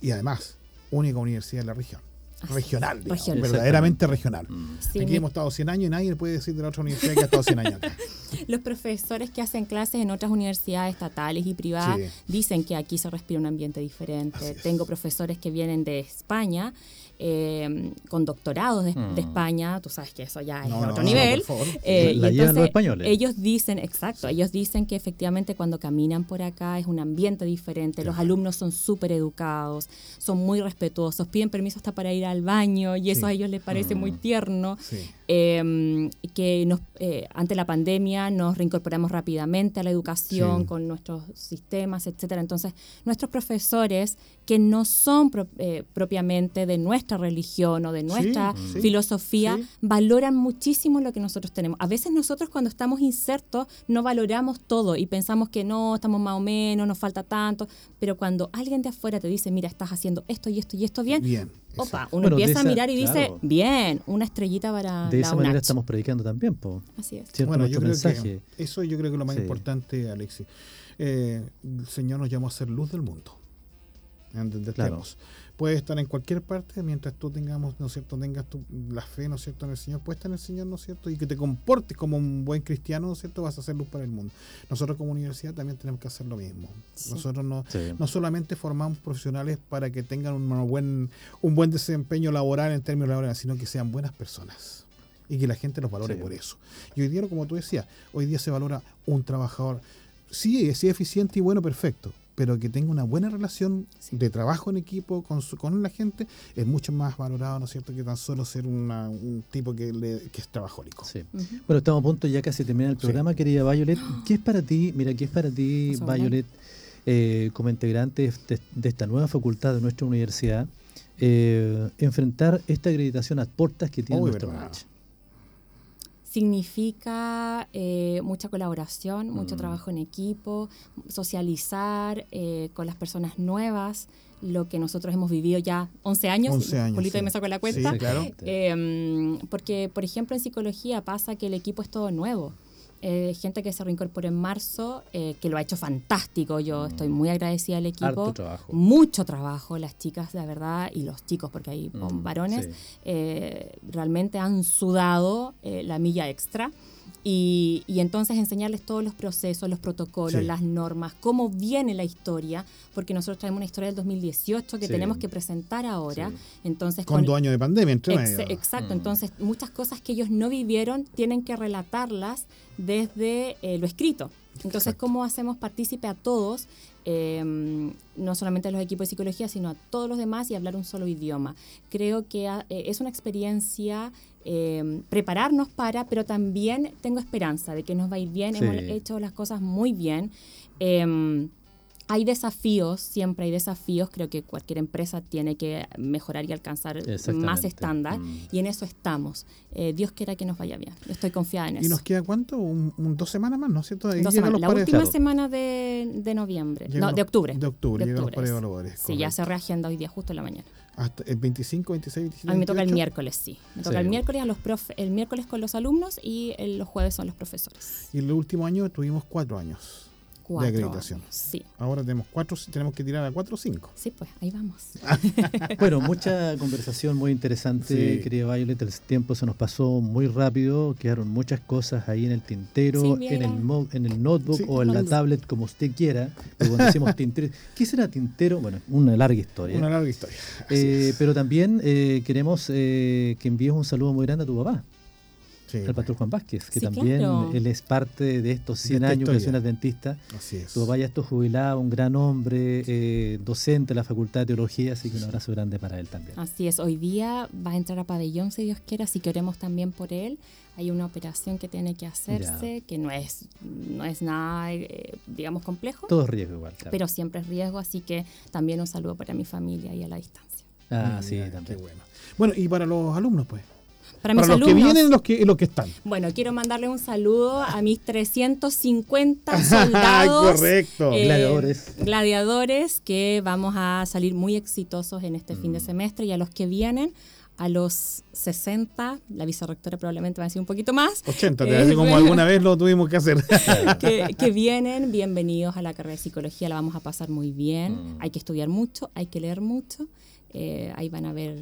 Y además, única universidad de la región. Regional, es, digamos, regional. verdaderamente regional. Mm. Sí, Aquí mi- hemos estado 100 años y nadie puede decir de la otra universidad que ha estado 100 años acá. Los profesores que hacen clases en otras universidades estatales y privadas Sí. dicen que aquí se respira un ambiente diferente. Tengo profesores que vienen de España eh, con doctorados de, Mm. de España, tú sabes que eso ya es No, de no, otro no, nivel. por favor. Eh, y La llevan los entonces españoles. Ellos dicen, exacto, ellos dicen que efectivamente cuando caminan por acá es un ambiente diferente, los alumnos son súper educados, son muy respetuosos, piden permiso hasta para ir al baño y eso Sí. a ellos les parece muy Mm. tierno. Sí. Eh, que nos, eh, ante la pandemia nos reincorporamos rápidamente a la educación Sí. con nuestros sistemas, etcétera. Entonces, nuestros profesores que no son pro- eh, propiamente de nuestra religión o de nuestra sí, filosofía, sí. valoran muchísimo lo que nosotros tenemos. A veces nosotros cuando estamos insertos no valoramos todo y pensamos que no, estamos más o menos, nos falta tanto, pero cuando alguien de afuera te dice, mira, estás haciendo esto y esto y esto bien, Bien. opa, uno Bueno, empieza esa- a mirar y dice, claro. bien, una estrellita para De la esa manera UNACH. estamos predicando también, po. Así es. ¿cierto? Bueno, yo creo mensaje. que eso yo creo que es lo más Sí. importante, Alexis. Eh, el Señor nos llamó a ser luz del mundo. En donde Claro. Puede estar en cualquier parte mientras tú tengamos, ¿no es cierto? Tengas tu, la fe, ¿no es cierto? En el Señor, puesta en el Señor, ¿no es cierto? Y que te comportes como un buen cristiano, ¿no es cierto? Vas a hacer luz para el mundo. Nosotros como universidad también tenemos que hacer lo mismo. Sí. Nosotros no, Sí. no solamente formamos profesionales para que tengan un buen, un buen desempeño laboral en términos laborales, sino que sean buenas personas y que la gente los valore Sí. por eso. Y hoy día, como tú decías, hoy día se valora un trabajador, sí, sí eficiente y bueno, perfecto, pero que tenga una buena relación Sí. de trabajo en equipo con, su- con la gente es mucho más valorado, ¿no es cierto?, que tan solo ser una- un tipo que, le- que es trabajólico. Sí. Bueno, estamos a punto ya casi de terminar el Sí. programa, querida Violet. ¿Qué es para ti, mira, qué es para ti. Violet, eh, como integrante de, de esta nueva facultad de nuestra universidad, eh, enfrentar esta acreditación a puertas que tiene Uy, nuestro match? Significa eh, mucha colaboración, mucho Mm. trabajo en equipo, socializar eh, con las personas nuevas, lo que nosotros hemos vivido ya 11 años. 11 años, Julito sí. me sacó la Sí, cuenta. claro. Eh, porque, por ejemplo, en psicología pasa que el equipo es todo nuevo. Eh, gente que se reincorporó en marzo, eh, que lo ha hecho fantástico. Yo estoy muy agradecida al equipo. Harto trabajo. Mucho trabajo, las chicas, de verdad, y los chicos, porque hay Mm, varones, sí. eh, realmente han sudado la milla extra. Y, y entonces enseñarles todos los procesos, los protocolos, Sí. las normas, cómo viene la historia, porque nosotros traemos una historia del 2018 que Sí. tenemos que presentar ahora. Sí. Entonces, Con dos años de pandemia entre Ex- medio. exacto, Mm. entonces muchas cosas que ellos no vivieron tienen que relatarlas desde eh, lo escrito. Entonces, Exacto. ¿cómo hacemos partícipe a todos, eh, no solamente a los equipos de psicología, sino a todos los demás y hablar un solo idioma? Creo que ah, eh, es una experiencia eh, prepararnos para, pero también tengo esperanza de que nos va a ir bien, Sí. hemos hecho las cosas muy bien. Em, hay desafíos, siempre hay desafíos, creo que cualquier empresa tiene que mejorar y alcanzar más estándar Mm. y en eso estamos. Eh, Dios quiera que nos vaya bien, estoy confiada en ¿Y eso. nos queda cuánto? Un, un- dos semanas más, ¿no es cierto? Ahí Dos semanas. los La última Claro. semana de, de noviembre, llegan no, los- de octubre. De octubre, De llegan los. Sí, ya se reagenda hoy día, justo en la mañana. Hasta el 25, 26, 27, A mí me toca el 28. miércoles, sí. Me toca Sí. el miércoles a los profe- el miércoles con los alumnos y el- los jueves son los profesores. Y el último año tuvimos cuatro años. Cuatro acreditación. años, Sí, Ahora tenemos cuatro, tenemos que tirar a cuatro o cinco. sí, pues ahí vamos. Bueno, mucha conversación muy interesante, Sí. querida Violet. El tiempo se nos pasó muy rápido. Quedaron muchas cosas ahí en el tintero, Sí, en, el mo- en el notebook Sí. o en la tablet, como usted quiera. Porque cuando decimos tintero, ¿qué será tintero? Bueno, una larga historia. Una larga historia. Eh, pero también eh, queremos eh, que envíes un saludo muy grande a tu papá, Sí, al pastor Juan Vázquez, que Sí, también claro. él es parte de estos 100 esta años que es historia. un adventista. Así es. Tu papá jubilado, un gran hombre, eh, docente de la Facultad de Teología, así que un abrazo grande para él también. Así es, hoy día va a entrar a pabellón si Dios quiere, así que oremos también por él. Hay una operación que tiene que hacerse, que no es, no es nada, eh, digamos, complejo, Todo es riesgo igual, claro. pero siempre es riesgo, así que también un saludo para mi familia y a la distancia. ah, sí, también. Qué bueno. Bueno, y para los alumnos, pues. Para, mis los alumnos. que vienen y los que, los que están. Bueno, quiero mandarle un saludo a mis 350 soldados. Correcto. eh, Gladiadores. gladiadores que vamos a salir muy exitosos en este fin de Mm. semestre y a los que vienen a los 60, la vicerrectora probablemente va a decir un poquito más. 80, te Eh, como alguna vez lo tuvimos que hacer. que, que vienen, bienvenidos a la carrera de psicología, la vamos a pasar muy bien. Mm. Hay que estudiar mucho, hay que leer mucho. eh, ahí van a haber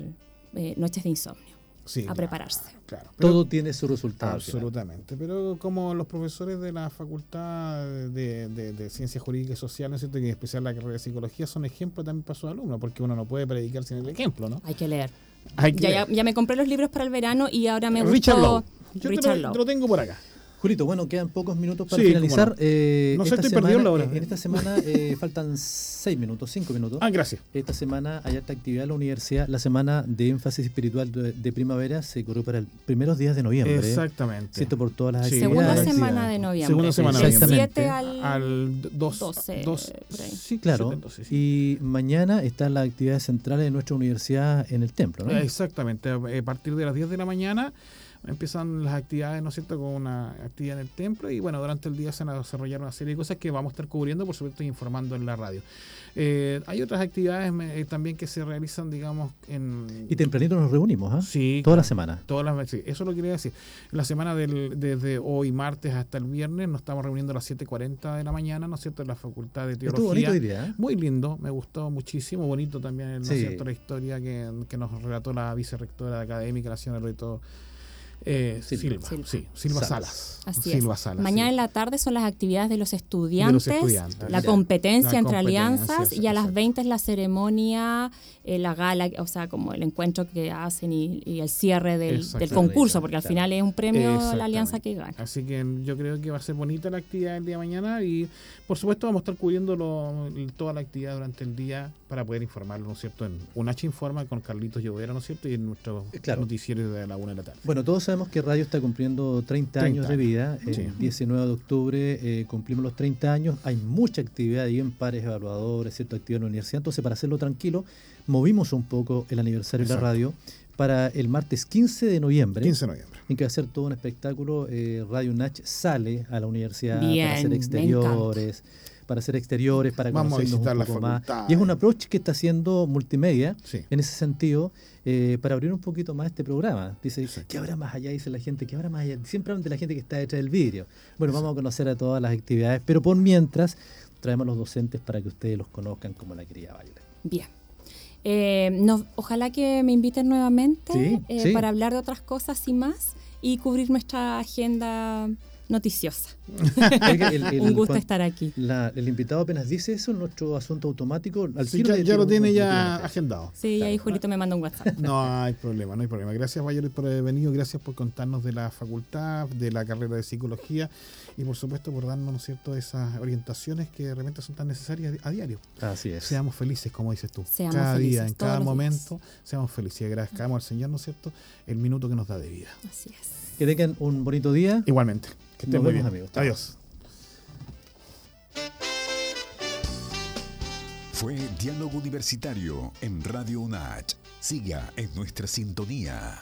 eh, noches de insomnio. Sí, a claro, prepararse. Claro. Pero- Todo tiene su resultado. Absolutamente, pero como los profesores de la Facultad de, de, de Ciencias Jurídicas y Sociales, ¿no es cierto? que en especial la carrera de Psicología, son ejemplos también para sus alumnos, porque uno no puede predicar sin el ejemplo, ¿no? Hay que leer. Hay que Ya, ya, ya me compré los libros para el verano y ahora me gustó Richard Lowe. Yo te Richard lo, te lo tengo por acá. Julito, bueno, quedan pocos minutos para Sí, finalizar. no. Eh, No sé, estoy perdido la hora. eh, En esta semana eh, faltan seis minutos, cinco minutos. Ah, gracias. Esta semana hay alta actividad en la universidad. La semana de énfasis espiritual de, de primavera se corrió para los primeros días de noviembre. Exactamente. Cierto, por todas las Sí. Segunda actividades. semana de noviembre. Segunda semana de Del noviembre. 7 al... Al 2, 12, por ahí. sí, Claro. 12, sí. Y mañana están las actividades centrales de nuestra universidad en el templo, ¿no? Exactamente, a a partir de las 10 de la mañana empiezan las actividades, ¿no es cierto?, con una actividad en el templo y bueno, durante el día se van a desarrollar una serie de cosas que vamos a estar cubriendo, por supuesto, informando en la radio. Eh, hay otras actividades eh, también que se realizan, digamos, en... Y tempranito nos reunimos, ¿ah? Sí, Toda la semana. Todas las sí, eso lo quería decir. La semana del, desde hoy martes hasta el viernes nos estamos reuniendo a las 7.40 de la mañana, ¿no es cierto?, en la Facultad de Estuvo Teología. bonito hoy día, ¿eh? Muy lindo, me gustó muchísimo, bonito también, ¿no es Sí. cierto?, la historia que, que nos relató la vicerrectora académica, la señora Loreto eh, Silva. Silva, sí, Silva Salas. Salas. Así Silva es. Salas, Mañana sí. en la tarde son las actividades de los estudiantes, estudiantes. la competencia La entre competencia, alianzas y a las exacto. 20 es la ceremonia, eh, la gala, o sea, como el encuentro que hacen y, y el cierre del, del concurso, porque al Claro. final es un premio a la alianza que gana. Así que yo creo que va a ser bonita la actividad el día de mañana y por supuesto vamos a estar cubriendo lo- toda la actividad durante el día para poder informarlo, ¿no es cierto? En un H Informa con Carlitos Llovera, ¿no es cierto? Y en nuestro Claro. noticiero de la una de la tarde. Bueno, todos sabemos que Radio está cumpliendo 30, 30 años de vida. años, El sí. 19 de octubre eh, cumplimos los 30 años. Hay mucha actividad ahí en pares evaluadores, cierta actividad en la universidad. Entonces, para hacerlo tranquilo, movimos un poco el aniversario de la radio para el martes 15 de noviembre. 15 de noviembre. En que va a ser todo un espectáculo. eh, radio Nach sale a la universidad Bien, para hacer me exteriores. Para hacer exteriores, para Vamos a conocernos visitar un la más. Y es un approach que está haciendo multimedia Sí. en ese sentido, eh, para abrir un poquito más este programa. Dice, Exacto. ¿qué habrá más allá? Dice la gente, ¿qué habrá más allá? Siempre hablan de la gente que está detrás del vidrio. Bueno, vamos a conocer a todas las actividades, pero por mientras traemos a los docentes para que ustedes los conozcan como la quería Baile. Bien. Eh, no- ojalá que me inviten nuevamente Sí, eh, sí. para hablar de otras cosas y más y cubrir nuestra agenda noticiosa. El- el- Un gusto estar aquí. la- el invitado apenas dice eso, nuestro asunto automático. Al Sí, ya, lo tiene ya agendado. Sí, ahí Julito me manda un WhatsApp. No hay problema, no hay problema. Gracias, Bayer, por haber venido. Gracias por contarnos de la facultad, de la carrera de psicología y, por supuesto, por darnos, ¿no es cierto?, esas orientaciones que de repente son tan necesarias a diario. Así es. Seamos felices, como dices tú. Seamos cada día, en cada momento, seamos felices y agradezcamos al Señor, ¿no es cierto?, el minuto que nos da de vida. Así es. Que tengan un bonito día. Igualmente. Que estén Nos muy vemos, bien. amigos. Adiós. Fue Diálogo Universitario en Radio UNACH. Siga en nuestra sintonía.